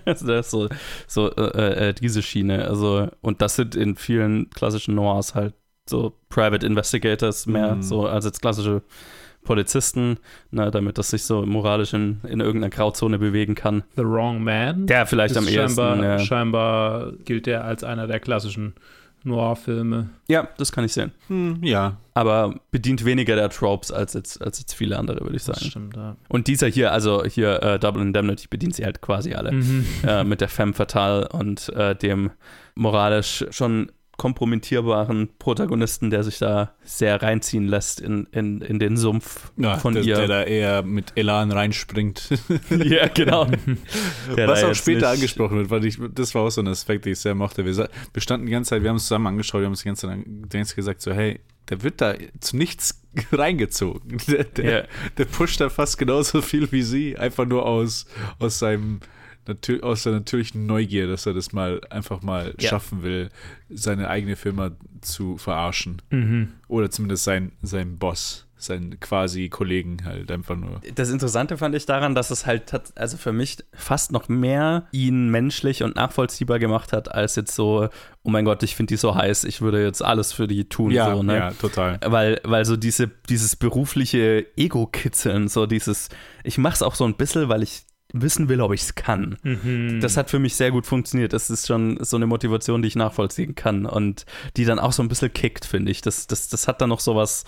also (laughs) (laughs) das ist so, so äh, äh, diese Schiene. Also, und das sind in vielen klassischen Noirs halt so Private Investigators mehr, Mhm. so als jetzt klassische Polizisten, ne, damit das sich so moralisch in, in irgendeiner Grauzone bewegen kann. The Wrong Man. Der vielleicht ist am ehesten. scheinbar, ja. scheinbar gilt der als einer der klassischen Noir-Filme. ja, das kann ich sehen. hm, ja, aber bedient weniger der Tropes als jetzt, als jetzt viele andere, würde ich Das sagen. stimmt, ja. Und dieser hier, also hier äh, Double Indemnity, bedient sie halt quasi alle. Mhm. Äh, mit der Femme Fatale und äh, dem moralisch schon kompromittierbaren Protagonisten, der sich da sehr reinziehen lässt in, in, in den Sumpf ja von der, ihr. der da eher mit Elan reinspringt. (laughs) ja, genau. (laughs) Der Was auch später nicht- angesprochen wird, weil ich, das war auch so ein Aspekt, den ich sehr mochte. Wir, wir standen die ganze Zeit, wir haben uns zusammen angeschaut, wir haben uns die ganze Zeit an- die ganze Zeit gesagt, so, hey, der wird da zu nichts (laughs) reingezogen. Der, der, Ja. der pusht da fast genauso viel wie sie, einfach nur aus, aus seinem natür aus der natürlichen Neugier, dass er das mal einfach mal Ja. schaffen will, seine eigene Firma zu verarschen. Mhm. Oder zumindest sein, sein Boss, seinen quasi Kollegen halt einfach nur. Das Interessante fand ich daran, dass es halt, tat- also für mich fast noch mehr ihn menschlich und nachvollziehbar gemacht hat, als jetzt so, oh mein Gott, ich finde die so heiß, ich würde jetzt alles für die tun. Ja, so, ne? ja, total. Weil, weil so diese, dieses berufliche Ego-Kitzeln, so dieses, ich mach's auch so ein bisschen, weil ich wissen will, ob ich es kann. Mhm. Das hat für mich sehr gut funktioniert. Das ist schon so eine Motivation, die ich nachvollziehen kann und die dann auch so ein bisschen kickt, finde ich. Das, das, das hat dann noch sowas,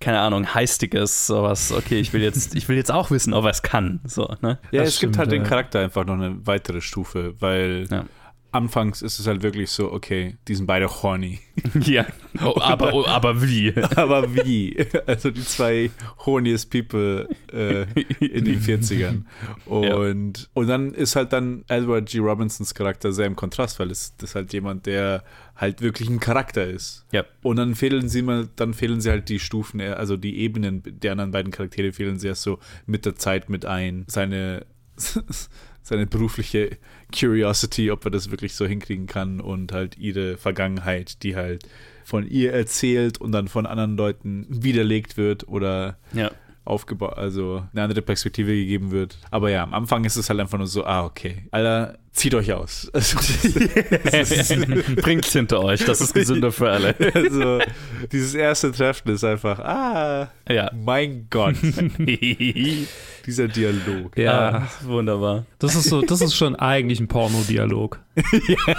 keine Ahnung, heistiges, sowas, okay, ich will jetzt, ich will jetzt auch wissen, ob er es kann. So, ne? Ja, Das es gibt stimmt, halt den ja. Charakter einfach noch eine weitere Stufe, weil Ja. Anfangs ist es halt wirklich so, okay, die sind beide horny. (laughs) ja, oh, aber, oh, aber wie? (laughs) Aber wie? Also die zwei horniest people äh, in den (laughs) 40ern. Und, ja. und dann ist halt dann Edward G. Robinsons Charakter sehr im Kontrast, weil es das ist halt jemand, der halt wirklich ein Charakter ist. Ja. Und dann fehlen sie mal, dann fehlen sie halt die Stufen, also die Ebenen der anderen beiden Charaktere fehlen sie erst so mit der Zeit mit ein. Seine seine berufliche Curiosity, ob er das wirklich so hinkriegen kann und halt ihre Vergangenheit, die halt von ihr erzählt und dann von anderen Leuten widerlegt wird oder ja aufgebaut, also eine andere Perspektive gegeben wird. Aber ja, am Anfang ist es halt einfach nur so, ah, okay. Alter, zieht euch aus. (laughs) Also, (laughs) Bringt hinter euch, das ist gesünder für alle. (laughs) Also, dieses erste Treffen ist einfach, ah, ja. mein Gott. Dieser Dialog. Ja, ah, wunderbar. Das ist so, das ist schon eigentlich ein Porno-Dialog. ja.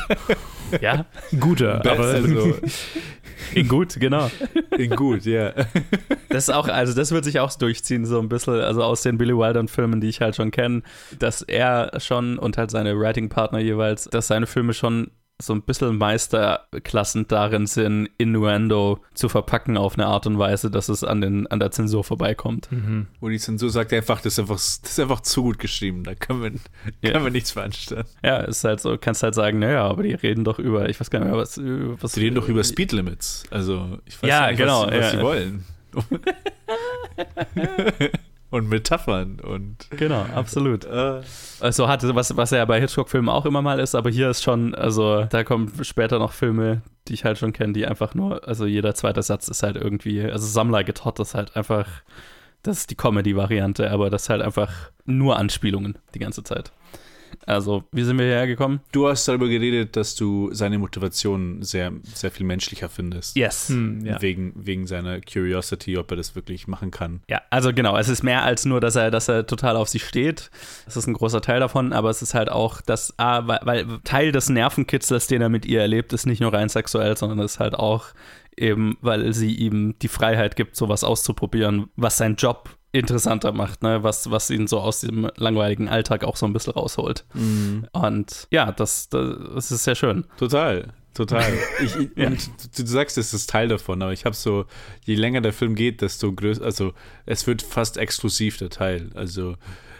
(laughs) Guter, Best, aber also, (laughs) in gut, genau. In gut, ja. Das ist auch, also das wird sich auch durchziehen, so ein bisschen, also aus den Billy Wilder-Filmen, die ich halt schon kenne, dass er schon und halt seine Writing-Partner jeweils, dass seine Filme schon so ein bisschen Meisterklassen darin sind, Innuendo zu verpacken auf eine Art und Weise, dass es an, den, an der Zensur vorbeikommt. Mhm. Wo die Zensur sagt einfach, das ist einfach, das ist einfach zu gut geschrieben, da können wir, ja. können wir nichts veranstellen. Ja, ist halt so, kannst halt sagen, naja, aber die reden doch über, ich weiß gar nicht mehr, was. was die reden doch über Speedlimits. Also, ich weiß ja, nicht, genau, was, was ja. sie wollen. (laughs) (laughs) (laughs) und Metaphern und. Genau, absolut. Äh. Also hatte, was, was ja bei Hitchcock-Filmen auch immer mal ist, aber hier ist schon, also da kommen später noch Filme, die ich halt schon kenne, die einfach nur, also jeder zweite Satz ist halt irgendwie, also Sammler Getott ist halt einfach, das ist die Comedy-Variante, aber das ist halt einfach nur Anspielungen die ganze Zeit. Also, wie sind wir hierher gekommen? Du hast darüber geredet, dass du seine Motivation sehr, sehr viel menschlicher findest. Yes. Hm, ja. wegen, wegen seiner Curiosity, ob er das wirklich machen kann. Ja, also genau, es ist mehr als nur, dass er, dass er total auf sie steht. Das ist ein großer Teil davon, aber es ist halt auch, dass, ah, weil, weil Teil des Nervenkitzlers, den er mit ihr erlebt, ist nicht nur rein sexuell, sondern es ist halt auch eben, weil sie ihm die Freiheit gibt, sowas auszuprobieren, was sein Job interessanter macht, ne? was, was ihn so aus diesem langweiligen Alltag auch so ein bisschen rausholt. Mhm. Und ja, das, das, das, ist sehr schön. Total. Total. (laughs) Ich, ja. Und du, du, sagst, es ist Teil davon, aber ich habe so, je länger der Film geht, desto größer, also es wird fast exklusiv der Teil. Also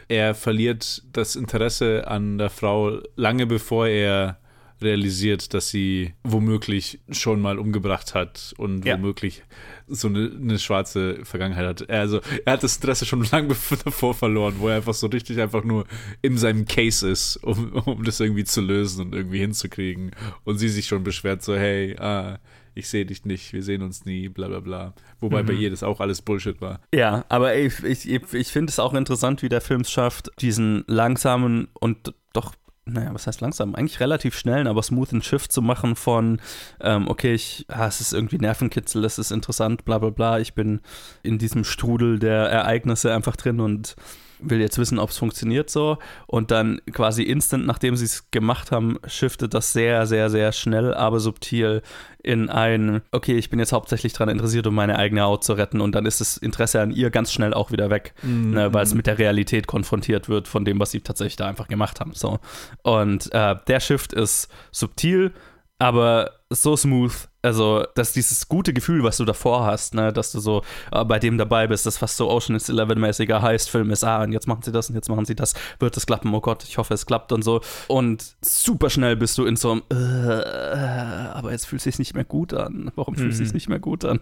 er verliert das Interesse an der Frau lange bevor er realisiert, dass sie womöglich schon mal umgebracht hat und ja. womöglich so eine, eine, schwarze Vergangenheit hat. Also er hat das Interesse schon (laughs) lange davor verloren, wo er einfach so richtig einfach nur in seinem Case ist, um, um das irgendwie zu lösen und irgendwie hinzukriegen. Und sie sich schon beschwert, so, hey, ah, ich sehe dich nicht, wir sehen uns nie, bla bla bla. Wobei mhm. bei ihr das auch alles Bullshit war. Ja, aber ich, ich, ich finde es auch interessant, wie der Film es schafft, diesen langsamen und doch naja, was heißt langsam? Eigentlich relativ schnell, aber smoothen Shift zu machen von, ähm, okay, ich, ah, es ist irgendwie Nervenkitzel, es ist interessant, bla bla bla, ich bin in diesem Strudel der Ereignisse einfach drin und will jetzt wissen, ob es funktioniert so. Und dann quasi instant, nachdem sie es gemacht haben, shiftet das sehr, sehr, sehr schnell, aber subtil in ein, okay, ich bin jetzt hauptsächlich daran interessiert, um meine eigene Haut zu retten. Und dann ist das Interesse an ihr ganz schnell auch wieder weg, mhm. ne, weil es mit der Realität konfrontiert wird von dem, was sie tatsächlich da einfach gemacht haben. So. Und äh, der Shift ist subtil, aber so smooth, also, dass dieses gute Gefühl, was du davor hast, ne, dass du so äh, bei dem dabei bist, das fast so Ocean's Eleven-mäßiger Heist-Film ist, ah, und jetzt machen sie das und jetzt machen sie das, wird es klappen, oh Gott, ich hoffe, es klappt und so. Und super schnell bist du in so einem, äh, aber jetzt fühlt es sich nicht mehr gut an. Warum fühlt es sich mhm. nicht mehr gut an?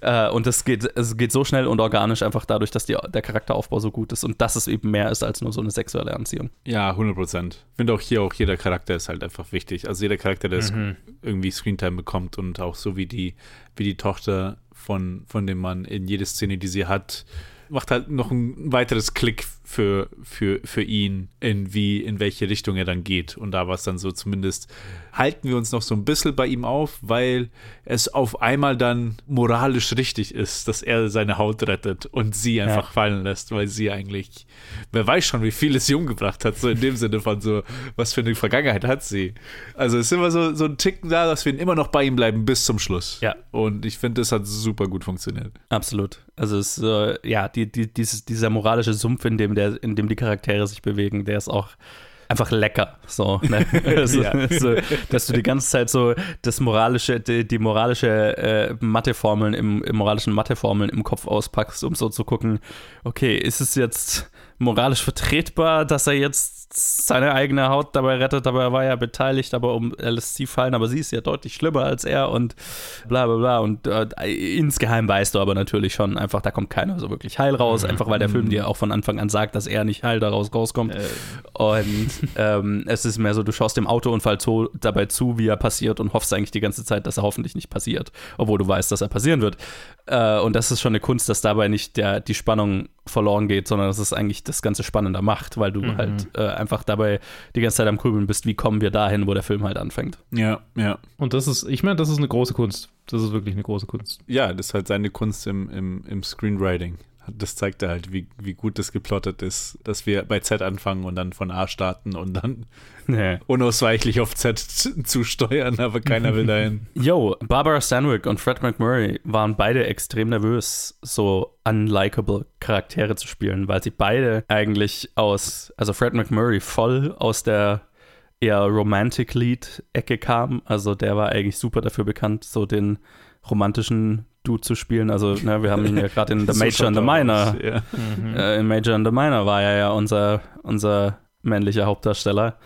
Äh, und es geht, es geht so schnell und organisch einfach dadurch, dass die, der Charakteraufbau so gut ist und dass es eben mehr ist als nur so eine sexuelle Anziehung. Ja, 100 Prozent. Ich finde auch hier, auch jeder Charakter ist halt einfach wichtig. Also jeder Charakter, der mhm. irgendwie Screentime bekommt und auch so wie die, wie die Tochter von, von dem Mann in jede Szene, die sie hat, macht halt noch ein weiteres Klick für, für, für ihn, in wie, in welche Richtung er dann geht. Und da war es dann so, zumindest halten wir uns noch so ein bisschen bei ihm auf, weil es auf einmal dann moralisch richtig ist, dass er seine Haut rettet und sie einfach ja. fallen lässt, weil sie eigentlich, wer weiß schon, wie viel es sie umgebracht hat, so in dem Sinne von so, was für eine Vergangenheit hat sie. Also es ist immer so, so ein Ticken da, dass wir immer noch bei ihm bleiben bis zum Schluss. Ja. Und ich finde, das hat super gut funktioniert. Absolut. Also es, äh, ja, die, die, dieses, dieser moralische Sumpf, in dem, der, in dem die Charaktere sich bewegen, der ist auch einfach lecker. So, ne? also, (laughs) Ja. (laughs) so, dass du die ganze Zeit so das moralische, die, die moralische äh, Matheformeln im, im moralischen Matheformeln im Kopf auspackst, um so zu gucken, okay, ist es jetzt moralisch vertretbar, dass er jetzt seine eigene Haut dabei rettet, aber er war ja beteiligt, aber um sie fallen, aber sie ist ja deutlich schlimmer als er und bla bla bla. Und äh, insgeheim weißt du aber natürlich schon, einfach da kommt keiner so wirklich heil raus, einfach weil der Film dir auch von Anfang an sagt, dass er nicht heil daraus rauskommt. Und ähm, (laughs) es ist mehr so, du schaust dem Autounfall zu, dabei zu, wie er passiert und hoffst eigentlich die ganze Zeit, dass er hoffentlich nicht passiert, obwohl du weißt, dass er passieren wird. Äh, und das ist schon eine Kunst, dass dabei nicht der, die Spannung verloren geht, sondern dass es eigentlich das Ganze spannender macht, weil du halt äh, einfach dabei die ganze Zeit am Grübeln bist, wie kommen wir dahin, wo der Film halt anfängt. Ja, ja. Und das ist, ich meine, das ist eine große Kunst. Das ist wirklich eine große Kunst. Ja, das ist halt seine Kunst im, im, im Screenwriting. Das zeigt halt, wie, wie gut das geplottet ist, dass wir bei Z anfangen und dann von A starten und dann (laughs) Nee. unausweichlich auf Z zusteuern, aber keiner will dahin. (laughs) Yo, Barbara Stanwyck und Fred McMurray waren beide extrem nervös, so unlikable Charaktere zu spielen, weil sie beide eigentlich aus, also Fred McMurray voll aus der eher Romantic Lead-Ecke kam. Also der war eigentlich super dafür bekannt, so den romantischen Dude zu spielen. Also, ne, wir haben ihn ja gerade in (laughs) The Major and the Minor Ja. äh, in Major and the Minor war er ja unser, unser männlicher Hauptdarsteller,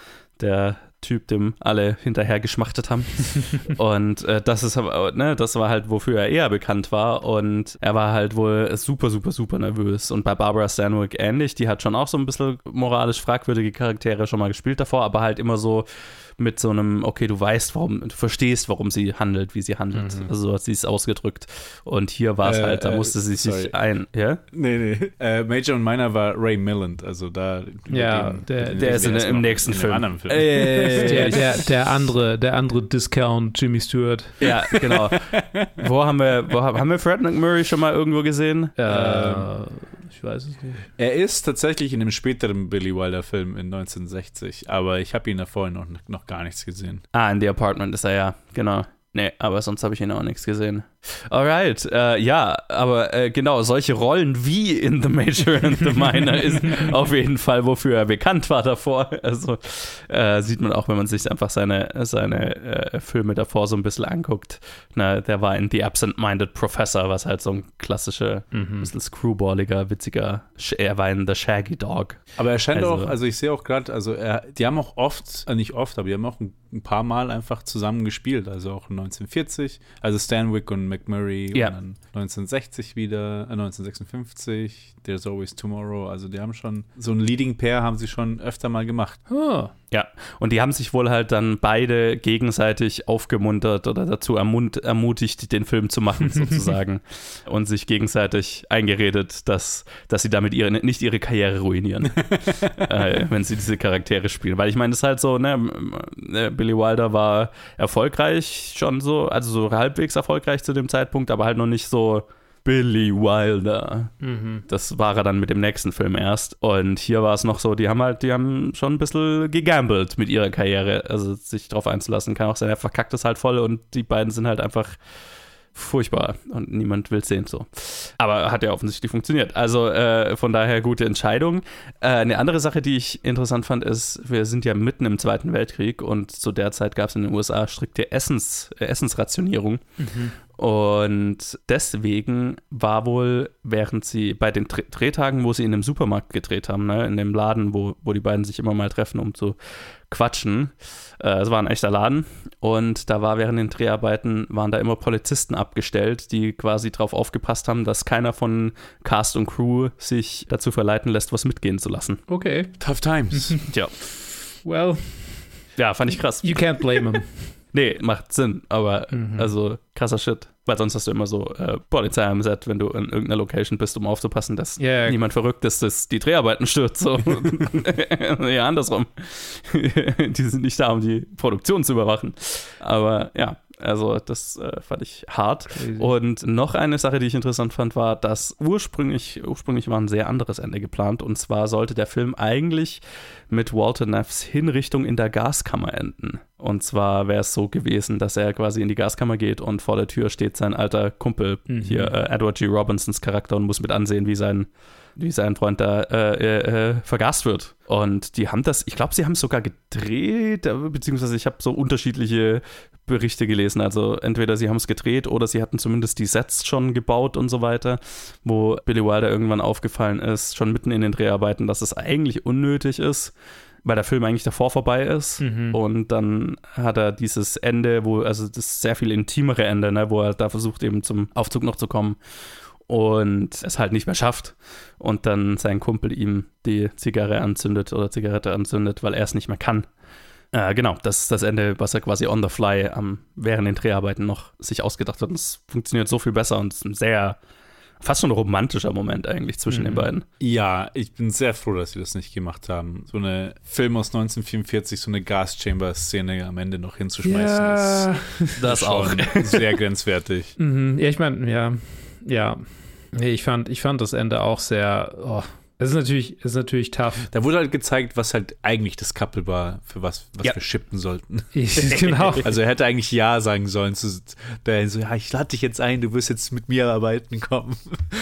der Typ, dem alle hinterher geschmachtet haben. (laughs) und äh, das ist aber, ne, das war halt, wofür er eher bekannt war. Und er war halt wohl super, super, super nervös. Und bei Barbara Stanwyck ähnlich, die hat schon auch so ein bisschen moralisch fragwürdige Charaktere schon mal gespielt davor, aber halt immer so mit so einem, okay, du weißt, warum, du verstehst, warum sie handelt, wie sie handelt. Also so hat sie es ausgedrückt. Und hier war es Äh, halt, da äh, musste sie sorry. sich ein, ja? Nee, nee. Äh, Major und Meiner war Ray Milland, also da. Ja, den- der- den- Der ist in, im nächsten in Film. Film. Der, der, der andere, der andere Discount Jimmy Stewart. Ja, genau. wo haben wir, wo haben, haben wir Fred McMurray schon mal irgendwo gesehen? Äh, ich weiß es nicht. Er ist tatsächlich in dem späteren Billy Wilder Film in 1960, aber ich habe ihn da vorher noch, noch gar nichts gesehen. Ah, in The Apartment ist er ja, genau. Nee, aber sonst habe ich ihn auch nichts gesehen. Alright, äh, ja, aber äh, genau, solche Rollen wie in The Major and the Minor ist (laughs) auf jeden Fall, wofür er bekannt war davor. Also äh, sieht man auch, wenn man sich einfach seine, seine äh, Filme davor so ein bisschen anguckt. Na, der war in The Absent-Minded Professor, was halt so ein klassischer, Mhm. bisschen screwballiger, witziger, er war in The Shaggy Dog. Aber er scheint Also- auch, also ich sehe auch gerade, also er, die haben auch oft, äh, nicht oft, aber die haben auch ein, ein paar Mal einfach zusammen gespielt. Also auch 1940, also Stanwyck und McMurray Ja. und dann 1960 wieder, äh, 1956, There's Always Tomorrow. Also die haben schon, so ein Leading Pair haben sie schon öfter mal gemacht. Ah, Ja, und die haben sich wohl halt dann beide gegenseitig aufgemuntert oder dazu ermunt, ermutigt, den Film zu machen, (laughs) sozusagen. und sich gegenseitig eingeredet, dass, dass sie damit ihre, nicht ihre Karriere ruinieren, (laughs) äh, wenn sie diese Charaktere spielen. Weil ich meine, das ist halt so, ne, äh, Billy Wilder war erfolgreich schon so, also so halbwegs erfolgreich zu dem Zeitpunkt, aber halt noch nicht so Billy Wilder. mhm. Das war er dann mit dem nächsten Film erst. Und hier war es noch so, die haben halt, die haben schon ein bisschen gegambelt mit ihrer Karriere. Also sich drauf einzulassen. Kann auch sein, er verkackt es halt voll und die beiden sind halt einfach furchtbar und niemand will sehen so. Aber hat ja offensichtlich funktioniert. Also äh, von daher gute Entscheidung. Äh, eine andere Sache, die ich interessant fand, ist, wir sind ja mitten im Zweiten Weltkrieg und zu der Zeit gab es in den USA strikte Essens, äh, Essensrationierung. Und deswegen war wohl, während sie bei den Dre- Drehtagen, wo sie in dem Supermarkt gedreht haben, ne, in dem Laden, wo, wo die beiden sich immer mal treffen, um zu quatschen, äh, es war ein echter Laden und da war während den Dreharbeiten, waren da immer Polizisten abgestellt, die quasi drauf aufgepasst haben, dass keiner von Cast und Crew sich dazu verleiten lässt, was mitgehen zu lassen. Okay. Tough Times. (laughs) Tja, Well, ja, fand ich krass. you can't blame him. (laughs) Nee, macht Sinn, aber also krasser Shit. Weil sonst hast du immer so äh, Polizei am Set, wenn du in irgendeiner Location bist, um aufzupassen, dass ja. niemand verrückt ist, dass die Dreharbeiten stört. So. (laughs) (laughs) ja, andersrum. (laughs) die sind nicht da, um die Produktion zu überwachen. Aber ja, also das äh, fand ich hart. Crazy. Und noch eine Sache, die ich interessant fand, war, dass ursprünglich, ursprünglich war ein sehr anderes Ende geplant. Und zwar sollte der Film eigentlich mit Walter Neffs Hinrichtung in der Gaskammer enden. Und zwar wäre es so gewesen, dass er quasi in die Gaskammer geht und vor der Tür steht sein alter Kumpel, Mhm. hier äh, Edward G. Robinsons Charakter und muss mit ansehen, wie sein wie sein Freund da äh, äh, vergast wird. Und die haben das, ich glaube, sie haben es sogar gedreht, äh, beziehungsweise ich habe so unterschiedliche Berichte gelesen. Also entweder sie haben es gedreht oder sie hatten zumindest die Sets schon gebaut und so weiter, wo Billy Wilder irgendwann aufgefallen ist, schon mitten in den Dreharbeiten, dass es eigentlich unnötig ist weil der Film eigentlich davor vorbei ist. Mhm. Und dann hat er dieses Ende, wo, also das sehr viel intimere Ende, ne, wo er da versucht, eben zum Aufzug noch zu kommen und es halt nicht mehr schafft. Und dann sein Kumpel ihm die Zigarre anzündet oder Zigarette anzündet, weil er es nicht mehr kann. Äh, genau, das ist das Ende, was er quasi on the fly am, während den Dreharbeiten noch sich ausgedacht hat. Und es funktioniert so viel besser und ist ein sehr fast schon ein romantischer Moment eigentlich zwischen mhm. den beiden. Ja, ich bin sehr froh, dass sie das nicht gemacht haben. So eine Film aus 1944, so eine Gas-Chamber-Szene am Ende noch hinzuschmeißen, ja, ist das auch sehr grenzwertig. (laughs) Mhm. Ja, ich meine, ja, ja. Nee, ich fand, ich fand das Ende auch sehr, oh, das ist natürlich, ist natürlich tough. Da wurde halt gezeigt, was halt eigentlich das Couple war, für was, was ja. wir shippen sollten. (laughs) genau. (laughs) Also er hätte eigentlich Ja sagen sollen zu der so, ja, ich lade dich jetzt ein, du wirst jetzt mit mir arbeiten kommen.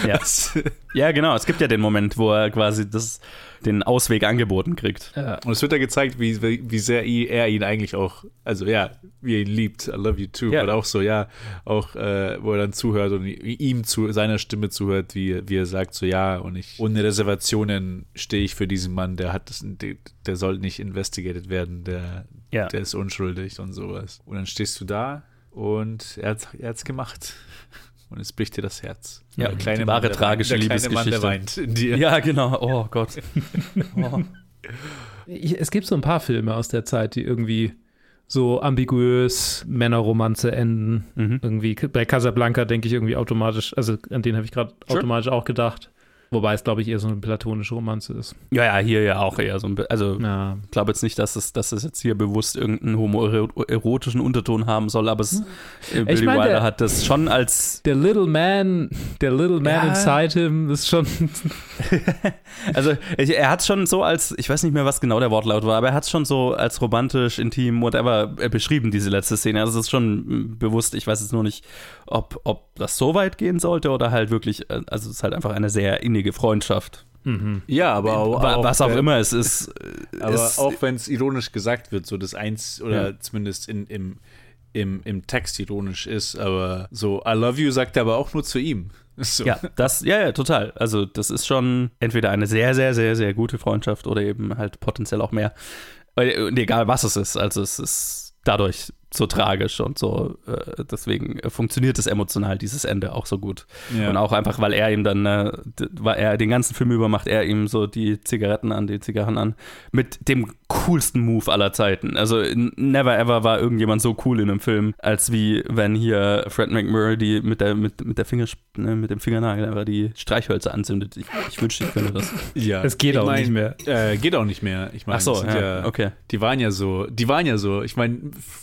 Ja. (laughs) ja, genau. Es gibt ja den Moment, wo er quasi das den Ausweg angeboten kriegt. Ja. Und es wird ja gezeigt, wie, wie sehr er ihn eigentlich auch, also ja, wie er ihn liebt, I love you too, ja. aber auch so, ja, auch äh, wo er dann zuhört und ihm zu seiner Stimme zuhört, wie, wie er sagt, so ja, und ich ohne Reservationen stehe ich für diesen Mann, der hat das, der, der soll nicht investigated werden, der, ja. der ist unschuldig und sowas. Und dann stehst du da und er hat es gemacht und es bricht dir das Herz. Ja, der kleine wahre Mann, tragische der Liebesgeschichte. Mann, der weint in dir. Ja, genau. Oh Gott. (laughs) Oh. Es gibt so ein paar Filme aus der Zeit, die irgendwie so ambiguös Männerromanze enden. Mhm. Irgendwie bei Casablanca denke ich irgendwie automatisch, also an den habe ich gerade sure. automatisch auch gedacht. Wobei es, glaube ich, eher so eine platonische Romanze ist. Ja, ja, hier ja auch eher so ein. Also, ja. ich glaube jetzt nicht, dass es, dass es jetzt hier bewusst irgendeinen homoerotischen Unterton haben soll, aber es, hm. Billy mein, Wilder hat das schon als. Der Little Man, der Little Man ja. inside him ist schon. (laughs) also, er hat es schon so als. Ich weiß nicht mehr, was genau der Wortlaut war, aber er hat es schon so als romantisch, intim, whatever äh, beschrieben, diese letzte Szene. Also, es ist schon bewusst. Ich weiß jetzt nur nicht, ob, ob das so weit gehen sollte oder halt wirklich. Äh, also, es ist halt einfach eine sehr innige Freundschaft. Mhm. Ja, aber auch, was auch wenn, immer es ist. Äh, (laughs) aber ist, auch wenn es ironisch gesagt wird, so das eins oder ja. zumindest in, im, im, im Text ironisch ist, aber so I love you sagt er aber auch nur zu ihm. (laughs) So. Ja, das, ja, ja, total. Also, das ist schon entweder eine sehr, sehr, sehr, sehr gute Freundschaft oder eben halt potenziell auch mehr. Und egal was es ist. Also, es ist dadurch so tragisch und so. Äh, deswegen funktioniert es emotional, dieses Ende auch so gut. Ja. Und auch einfach, weil er ihm dann, äh, weil er den ganzen Film über macht er ihm so die Zigaretten an, die Zigarren an, mit dem coolsten Move aller Zeiten. Also never ever war irgendjemand so cool in einem Film, als wie wenn hier Fred McMurray die mit der, mit, mit der Finger, ne, mit dem Fingernagel einfach die Streichhölzer anzündet. Ich, ich wünschte, ich könnte das. (laughs) Ja. Es geht ich auch mein, nicht mehr. Äh, geht auch nicht mehr. Ich meine, Ach so, ja, ja, okay. Die waren ja so, die waren ja so, ich meine,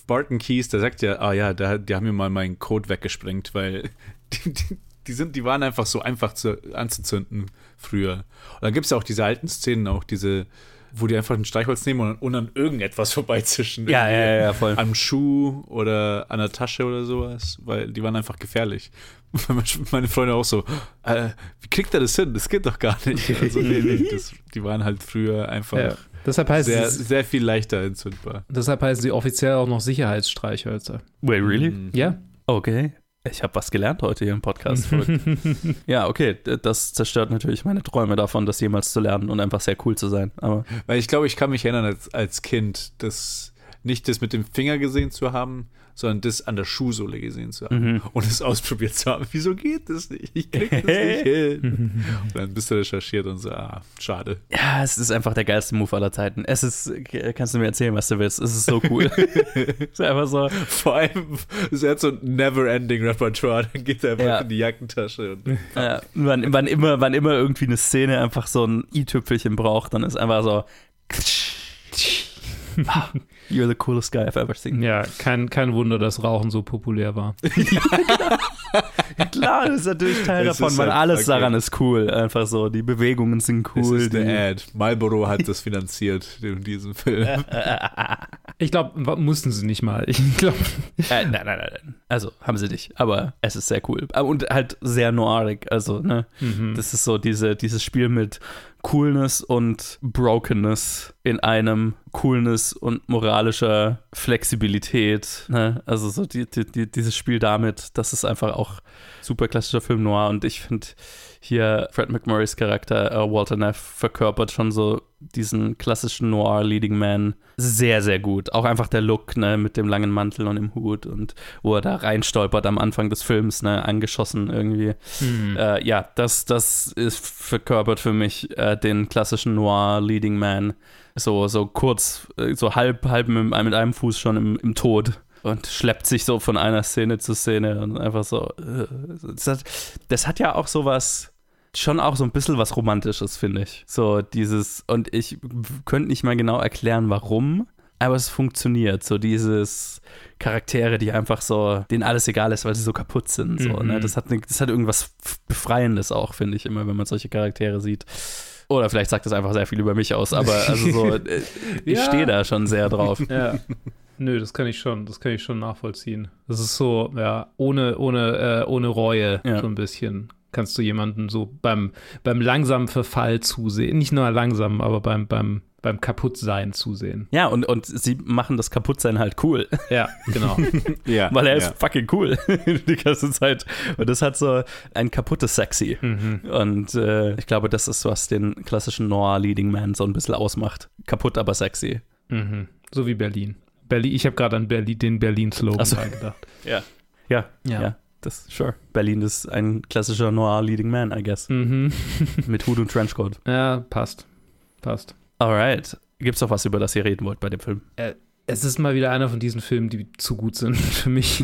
Barton Keys, der sagt ja, ah ja, der, die haben mir mal meinen Code weggesprengt, weil (laughs) die, die, die, sind, die waren einfach so einfach zu, anzuzünden früher. Und dann gibt es ja auch diese alten Szenen, auch diese, wo die einfach ein Streichholz nehmen und, und an irgendetwas (laughs) vorbeizischen. Ja, ja, ja, voll. Am Schuh oder an der Tasche oder sowas, weil die waren einfach gefährlich. (laughs) Meine Freunde auch so, äh, wie kriegt er das hin? Das geht doch gar nicht. Also, nee, nee, das, die waren halt früher einfach ja. Deshalb heißt sehr, sehr viel leichter entzündbar. Deshalb heißen sie offiziell auch noch Sicherheitsstreichhölzer. Wait, really? Mhm. Ja. Okay. Ich habe was gelernt heute hier im Podcast. (laughs) ja, okay, das zerstört natürlich meine Träume davon, das jemals zu lernen und einfach sehr cool zu sein. Aber Weil ich glaube, ich kann mich erinnern als, als Kind, das nicht das mit dem Finger gesehen zu haben, sondern das an der Schuhsohle gesehen zu haben mhm. und es ausprobiert zu haben. Wieso geht das nicht? Ich krieg das nicht hin. (laughs) und dann bist du recherchiert und so, ah, schade. Ja, es ist einfach der geilste Move aller Zeiten. Es ist, kannst du mir erzählen, was du willst. Es ist so cool. (laughs) es ist einfach so. Vor allem, es hat so ein never-ending Repertoire. Dann geht er einfach ja. in die Jackentasche. Und ja, wann, wann, immer, wann immer irgendwie eine Szene einfach so ein i-Tüpfelchen braucht, dann ist einfach so. (laughs) You're the coolest guy I've ever seen. Ja, kein, kein Wunder, dass Rauchen so populär war. (laughs) Klar, das ist natürlich Teil Es davon, ist weil halt- alles okay. daran ist cool. Einfach so, die Bewegungen sind Das cool. ist die, der Ad. Marlboro hat das finanziert, in diesem Film. (laughs) Ich glaube, mussten sie nicht mal. Ich glaube, Äh, nein, nein, nein, nein. Also, haben sie nicht. Aber es ist sehr cool. Und halt sehr noirig. Also, ne? Das ist so diese, dieses Spiel mit Coolness und Brokenness in einem Coolness und moralischer Flexibilität. Ne? Also, so die, die, die, dieses Spiel damit, das ist einfach auch super klassischer Film noir. Und ich finde hier Fred McMurrays Charakter äh, Walter Neff verkörpert schon so diesen klassischen Noir Leading Man sehr, sehr gut. Auch einfach der Look, ne, mit dem langen Mantel und dem Hut und wo er da reinstolpert am Anfang des Films, ne, angeschossen irgendwie. Äh, ja, das, das ist verkörpert für mich äh, den klassischen Noir Leading Man. So, so kurz, äh, so halb, halb mit, mit einem Fuß schon im, im Tod und schleppt sich so von einer Szene zu Szene und einfach so. äh, Das hat, das hat ja auch sowas, schon auch so ein bisschen was Romantisches, finde ich. So dieses, und ich könnte nicht mal genau erklären, warum. Aber es funktioniert, so dieses Charaktere, die einfach so, denen alles egal ist, weil sie so kaputt sind. So, Mhm. ne? das, hat, ne- das hat irgendwas Befreiendes auch, finde ich, immer, wenn man solche Charaktere sieht. Oder vielleicht sagt das einfach sehr viel über mich aus, aber also so, (laughs) äh, ich Ja. stehe da schon sehr drauf. ja. Nö, das kann ich schon, das kann ich schon nachvollziehen. Das ist so, ja, ohne, ohne, äh, ohne Reue, Ja. so ein bisschen. Kannst du jemanden so beim, beim langsamen Verfall zusehen. Nicht nur langsam, aber beim, beim, beim Kaputtsein zusehen. Ja, und, und sie machen das Kaputtsein halt cool. (laughs) Ja, genau. (laughs) Ja. Weil er ja. ist fucking cool (laughs) die ganze Zeit. Und das hat so ein kaputtes Sexy. mhm. Und äh, ich glaube, das ist, was den klassischen Noir Leading Man so ein bisschen ausmacht. Kaputt, aber sexy. Mhm. So wie Berlin. Berlin ich habe gerade an Berlin, den Berlin-Slogan so. gedacht. (laughs) Ja. Ja, ja. Ja. das, sure. Berlin ist ein klassischer Noir Leading Man, I guess. Mhm. (laughs) Mit Hut und Trenchcoat. Ja, passt. Passt. Alright. Gibt's noch was, über das ihr reden wollt bei dem Film? Es ist mal wieder einer von diesen Filmen, die zu gut sind (laughs) für mich.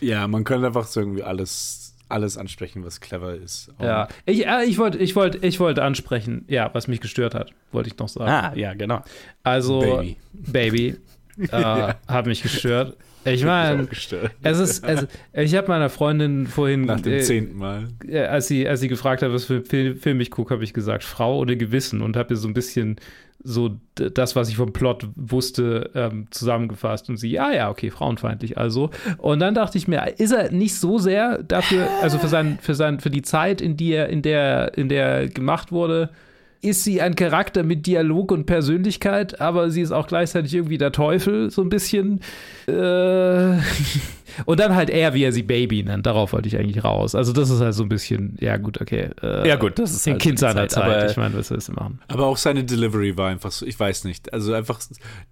Ja, man könnte einfach so irgendwie alles, alles ansprechen, was clever ist. Und Ja, ich, äh, ich wollte ich wollt, ich wollt ansprechen, ja, was mich gestört hat, wollte ich noch sagen. ah, ja, genau. also, Baby. Baby äh, (laughs) hat mich gestört. Ich meine, es ist, es, ich habe meiner Freundin vorhin, Nach dem äh, zehnten Mal. als, sie, als sie gefragt hat, was für Film, Film ich gucke, habe ich gesagt, Frau ohne Gewissen und habe ihr so ein bisschen so das, was ich vom Plot wusste, ähm, zusammengefasst und sie, ja, ja, okay, frauenfeindlich also. Und dann dachte ich mir, ist er nicht so sehr dafür, also für sein, für sein, für die Zeit, in die er, in der, in der er gemacht wurde, ist sie ein Charakter mit Dialog und Persönlichkeit, aber sie ist auch gleichzeitig irgendwie der Teufel, so ein bisschen. Äh, (laughs) und dann halt er, wie er sie Baby nennt. Darauf wollte ich eigentlich raus. Also, das ist halt so ein bisschen, ja, gut, okay. Äh, Ja, gut, das ist Ein halt Kind seiner Zeit, Zeit. aber- ich meine, was willst du machen? Aber auch seine Delivery war einfach so, ich weiß nicht. Also einfach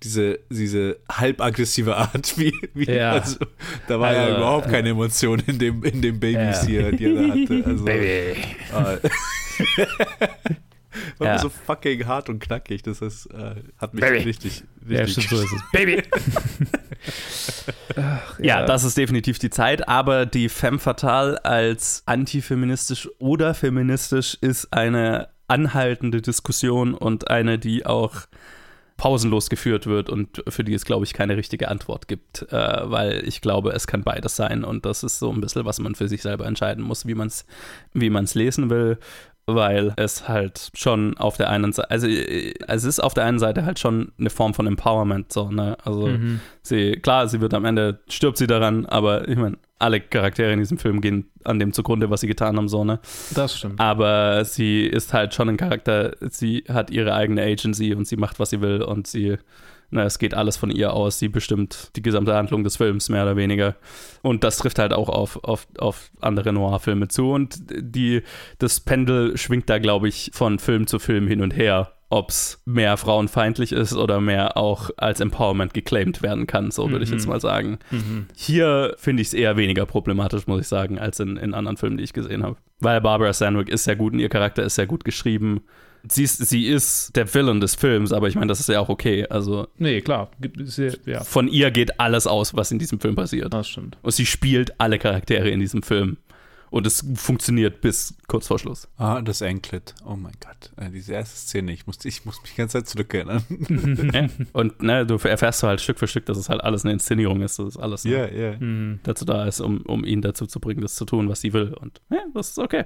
diese, diese halb aggressive Art, wie, wie Ja. also, da war ja Also, überhaupt keine Emotion in dem, in dem Babys Ja. hier, die er da hatte. Also, (laughs) Baby. äh, (laughs) (laughs) war Ja. so fucking hart und knackig. Das ist, äh, hat mich Baby. richtig, Ja, richtig stimmt, so ist es. (laughs) Baby. (laughs) Ach, Ja, das ist definitiv die Zeit, aber die Femme Fatale als antifeministisch oder feministisch ist eine anhaltende Diskussion und eine, die auch pausenlos geführt wird und für die es, glaube ich, keine richtige Antwort gibt, äh, weil ich glaube, es kann beides sein und das ist so ein bisschen, was man für sich selber entscheiden muss, wie man es wie man's lesen will weil es halt schon auf der einen Seite, also äh, es ist auf der einen Seite halt schon eine Form von Empowerment, so, ne? Also Mhm. sie, klar, sie wird am Ende, stirbt sie daran, aber ich meine, alle Charaktere in diesem Film gehen an dem zugrunde, was sie getan haben, so, ne? Das stimmt. Aber sie ist halt schon ein Charakter, sie hat ihre eigene Agency und sie macht, was sie will und sie, na, es geht alles von ihr aus, sie bestimmt die gesamte Handlung des Films, mehr oder weniger. Und das trifft halt auch auf, auf, auf andere Noir-Filme zu und die, das Pendel schwingt da, glaube ich, von Film zu Film hin und her. Ob es mehr frauenfeindlich ist oder mehr auch als Empowerment geclaimed werden kann, so würde ich jetzt mal sagen. Mhm. Hier finde ich es eher weniger problematisch, muss ich sagen, als in, in anderen Filmen, die ich gesehen habe. Weil Barbara Sandwick ist sehr gut und ihr Charakter ist sehr gut geschrieben. Sie ist, sie ist der Villain des Films, aber ich meine, das ist ja auch okay. Also Nee, klar. Ja, ja, von ihr geht alles aus, was in diesem Film passiert. das stimmt. Und sie spielt alle Charaktere in diesem Film. Und es funktioniert bis kurz vor Schluss. Ah, das Anklet. Oh mein Gott. Äh, diese erste Szene, ich muss, ich muss mich die ganze Zeit zurückerinnern. (laughs) Ja. Und ne, du erfährst du halt Stück für Stück, dass es halt alles eine Inszenierung ist, dass es alles Ja, ja. Mhm. dazu da ist, um, um ihn dazu zu bringen, das zu tun, was sie will. Und ja, das ist okay.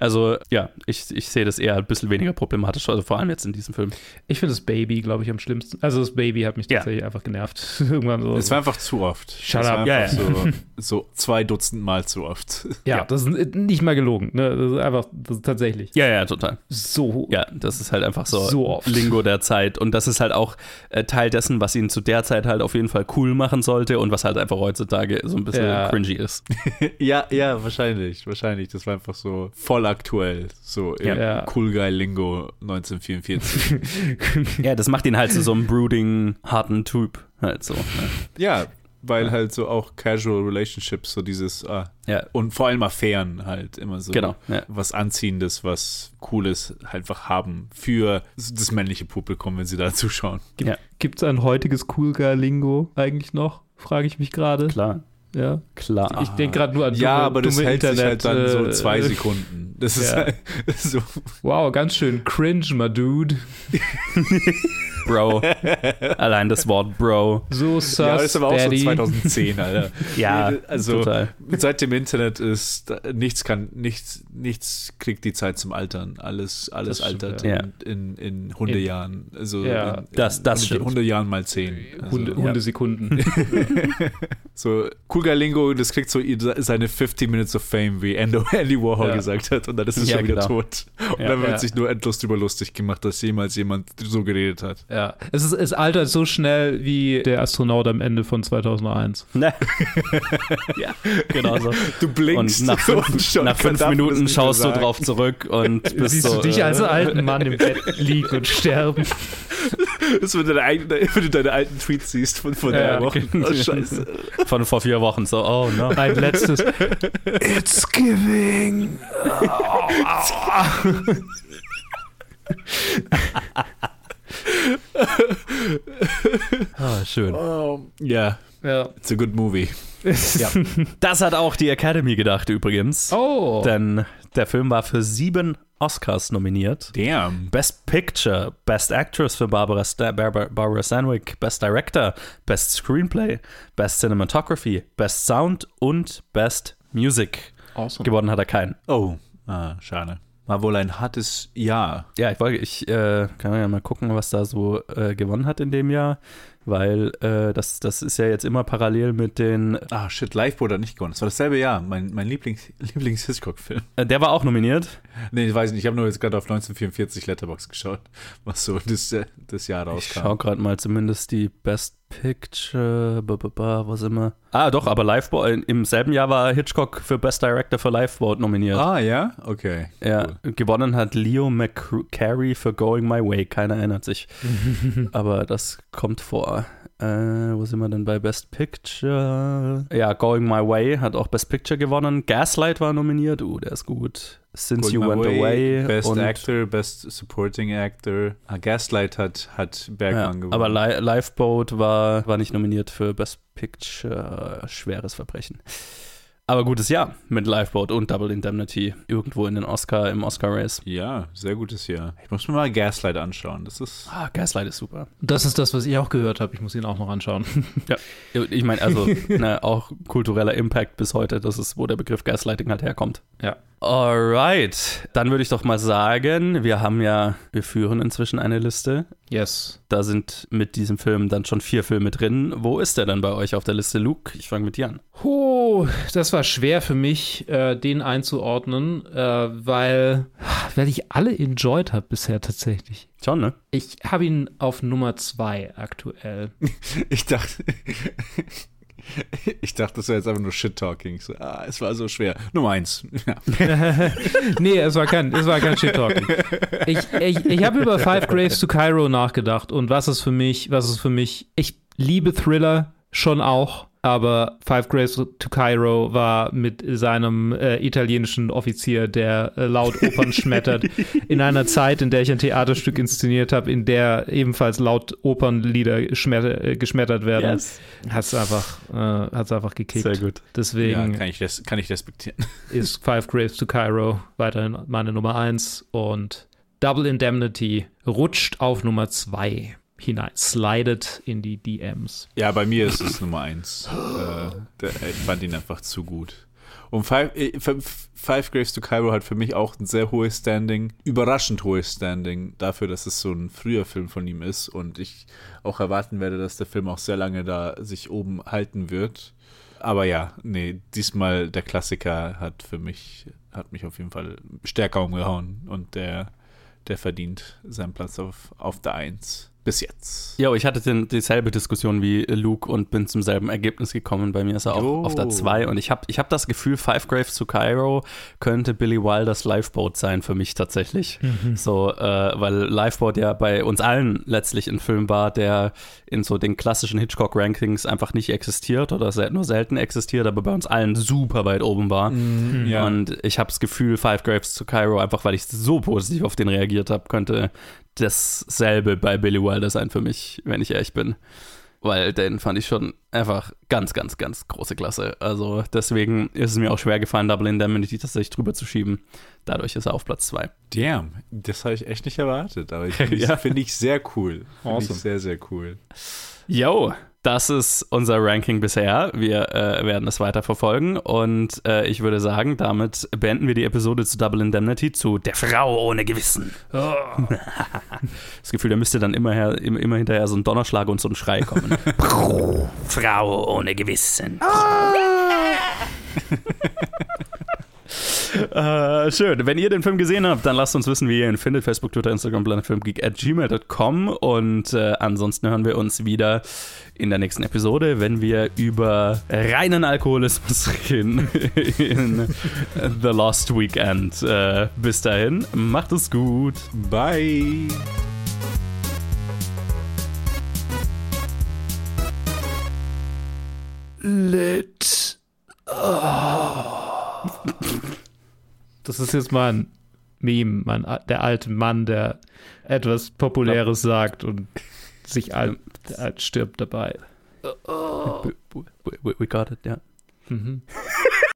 Also ja, ich, ich sehe das eher ein bisschen weniger problematisch, also vor allem jetzt in diesem Film. Ich finde das Baby, glaube ich, am schlimmsten. Also das Baby hat mich Ja. tatsächlich einfach genervt. (laughs) Irgendwann so. Es war einfach zu oft. Shut up. Ja, So, (laughs) so zwei Dutzend Mal zu oft. ja, ja. das ist nicht mal gelogen. Ne? Das ist einfach das ist tatsächlich Ja, ja, total. so. Ja, das ist halt einfach so, So oft. Lingo der Zeit. Und das ist halt auch äh, Teil dessen, was ihn zu der Zeit halt auf jeden Fall cool machen sollte und was halt einfach heutzutage so ein bisschen Ja. cringy ist. (laughs) Ja, ja, wahrscheinlich. Wahrscheinlich. Das war einfach so voll aktuell. So im Ja. Cool Guy Lingo 1944. (laughs) ja, das macht ihn halt zu so einem brooding, harten Typ halt so. Ne? ja, weil halt so auch Casual Relationships, so dieses, ah, Ja, und vor allem Affären halt immer so. genau. Ja. Was Anziehendes, was Cooles einfach haben für das männliche Publikum, wenn sie da (laughs) zuschauen. Ja. Gibt es ein heutiges Cool Guy Lingo eigentlich noch? Frage ich mich gerade. Klar, Ja. klar. Ich denke gerade nur an ja, dumme- aber das hält sich halt dann Internet, so äh, zwei Sekunden. Das (laughs) ist ja. halt (laughs) so. Wow, ganz schön cringe, my dude. Bro. (laughs) Allein das Wort Bro. So sus, Ja, das ist aber auch Daddy. so 2010, (laughs) Alter. Ja, also total. seit dem Internet ist nichts kann nichts nichts kriegt die Zeit zum Altern. Alles alles stimmt, altert ja. in, in, in Hundejahren. Also Ja. in, in Das- das stimmt. Hundejahren mal zehn. Also, Hunde, Hundesekunden. (laughs) So Cool Lingo, das kriegt so seine 50 Minutes of Fame, wie Andy, Andy Warhol Ja. gesagt hat, und dann ist es Ja, schon wieder genau. tot. Und Ja. dann wird Ja. sich nur endlos drüber lustig gemacht, dass jemals jemand so geredet hat. ja. Es, ist, es altert so schnell wie der Astronaut am Ende von 2001. Ne? (laughs) ja, genau so. Du blinkst Und nach fünf, schon nach fünf Minuten schaust du drauf zurück und (laughs) bist Siehst so, du dich äh, als alten Mann im Bett liegen und sterben? (laughs) Das, wenn, du deine, eigenen- wenn du deine alten Tweets siehst von vor Ja, okay. Oh, scheiße. von vor vier Wochen so, oh no. Ein letztes. It's giving. (laughs) Ah, schön. Ja, Ja. it's a good movie. (laughs) Das hat auch die Academy gedacht übrigens. Oh. Denn der Film war für sieben Oscars nominiert. Damn. Best Picture, Best Actress für Barbara, Sta Barbara, Barbara Stanwyck, Best Director, Best Screenplay, Best Cinematography, Best Sound und Best Music. Awesome. Gewonnen hat er keinen. Oh, ah, schade. War wohl ein hartes Jahr. Ja, ich wollte, ich äh, kann ja mal gucken, was da so äh, gewonnen hat in dem Jahr, weil äh, das, das ist ja jetzt immer parallel mit den. Ah, shit, Lifeboat hat nicht gewonnen. Das war dasselbe Jahr. Mein, mein Lieblings, (laughs) Lieblings-Hitchcock-Film. Äh, der war auch nominiert. Nee, ich weiß nicht. Ich habe nur jetzt gerade auf 1944 Letterbox geschaut, was so das, äh, das Jahr Ich rauskam. schau gerade mal zumindest die Best Picture, was immer. Ah, doch, aber Lifeboat, äh, im selben Jahr war Hitchcock für Best Director für Lifeboat nominiert. Ah, ja? Okay. Ja, gewonnen hat Leo McCarey für Going My Way. Keiner erinnert sich. (laughs) Aber das kommt vor. Äh, wo sind wir denn bei Best Picture? Ja, Going My Way hat auch Best Picture gewonnen. Gaslight war nominiert. Uh, der ist gut. Since You Going Went My Away. Best und, Actor, Best Supporting Actor. Ah, Gaslight hat, hat Ja, Bergmann gewonnen. aber Li Lifeboat war, war nicht nominiert für Best Picture. Schweres Verbrechen. Aber gutes Jahr mit Lifeboat und Double Indemnity. Irgendwo in den Oscar, im Oscar-Race. ja, sehr gutes Jahr. Ich muss mir mal Gaslight anschauen. Das ist. Ah, Gaslight ist super. Das ist das, was ich auch gehört habe. Ich muss ihn auch noch anschauen. (laughs) Ich meine, also ne, auch kultureller Impact bis heute, das ist, wo der Begriff Gaslighting halt herkommt. Ja. Alright, dann würde ich doch mal sagen, wir haben ja, wir führen inzwischen eine Liste. Yes. Da sind mit diesem Film dann schon vier Filme drin. Wo ist der dann bei euch auf der Liste, Luke? Ich fange mit dir an. Oh, das war schwer für mich, äh, den einzuordnen, äh, weil, weil ich alle enjoyed habe bisher tatsächlich. Schon, ne? Ich habe ihn auf Nummer zwei aktuell. (laughs) Ich dachte. (laughs) Ich dachte, das wäre jetzt einfach nur Shit-Talking. So, ah, es war so schwer. Nummer eins. (laughs) Ja. (laughs) nee, es war kein, kein Shit-Talking. Ich, ich, ich habe über Five Graves to Cairo nachgedacht und was ist für mich, was ist für mich, ich liebe Thriller schon auch, aber Five Graves to Cairo war mit seinem äh, italienischen Offizier, der äh, laut Opern schmettert, (laughs) in einer Zeit, in der ich ein Theaterstück inszeniert habe, in der ebenfalls laut Opernlieder schmetter, äh, geschmettert werden, Yes. hat es einfach, äh, hat's einfach gekickt. Sehr gut. Deswegen Ja, kann ich, res kann ich respektieren. (laughs) ist Five Graves to Cairo weiterhin meine Nummer 1 und Double Indemnity rutscht auf Nummer 2 hinein, slidet in die DMs. Ja, bei mir ist es Nummer eins. äh, ich fand ihn einfach zu gut. Und Five, äh, Five Graves to Cairo hat für mich auch ein sehr hohes Standing, überraschend hohes Standing dafür, dass es so ein früher Film von ihm ist und ich auch erwarten werde, dass der Film auch sehr lange da sich oben halten wird. Aber ja, nee, diesmal der Klassiker hat für mich, hat mich auf jeden Fall stärker umgehauen und der, der verdient seinen Platz auf, auf der Eins. Bis jetzt. Ja, ich hatte den, dieselbe Diskussion wie Luke und bin zum selben Ergebnis gekommen. Bei mir ist er auch Jo. auf der 2 und ich habe ich hab das Gefühl, Five Graves to Cairo könnte Billy Wilders Lifeboat sein für mich tatsächlich. So, äh, weil Lifeboat ja bei uns allen letztlich ein Film war, der in so den klassischen Hitchcock-Rankings einfach nicht existiert oder nur selten existiert, aber bei uns allen super weit oben war. Ja. Und ich habe das Gefühl, Five Graves to Cairo, einfach weil ich so positiv auf den reagiert habe, könnte dasselbe bei Billy Wilder sein für mich, wenn ich ehrlich bin. Weil den fand ich schon einfach ganz, ganz, ganz große Klasse. Also deswegen ist es mir auch schwer gefallen, Double Indemnity tatsächlich drüber zu schieben. Dadurch ist er auf Platz 2. Damn, das habe ich echt nicht erwartet, aber ich (laughs) finde Ja. find ich sehr cool. Finde Awesome. ich sehr, sehr cool. Yo, das ist unser Ranking bisher. Wir äh, werden es weiter verfolgen und äh, ich würde sagen, damit beenden wir die Episode zu Double Indemnity zu Der Frau ohne Gewissen. (laughs) das Gefühl, da müsste dann immer, her, immer, immer hinterher so ein Donnerschlag und so ein Schrei kommen. (laughs) Frau ohne Gewissen. (laughs) Äh, schön. Wenn ihr den Film gesehen habt, dann lasst uns wissen, wie ihr ihn findet. Facebook, Twitter, Instagram, planetfilmgeek at gmail.com. Und äh, ansonsten hören wir uns wieder in der nächsten Episode, wenn wir über reinen Alkoholismus (laughs) reden in The Lost Weekend. Äh, bis dahin, macht es gut. Bye. Lit. Das ist jetzt mal ein Meme, mein, der alte Mann, der etwas Populäres sagt und sich alt, alt stirbt dabei. We, we, we got it, ja. Mhm.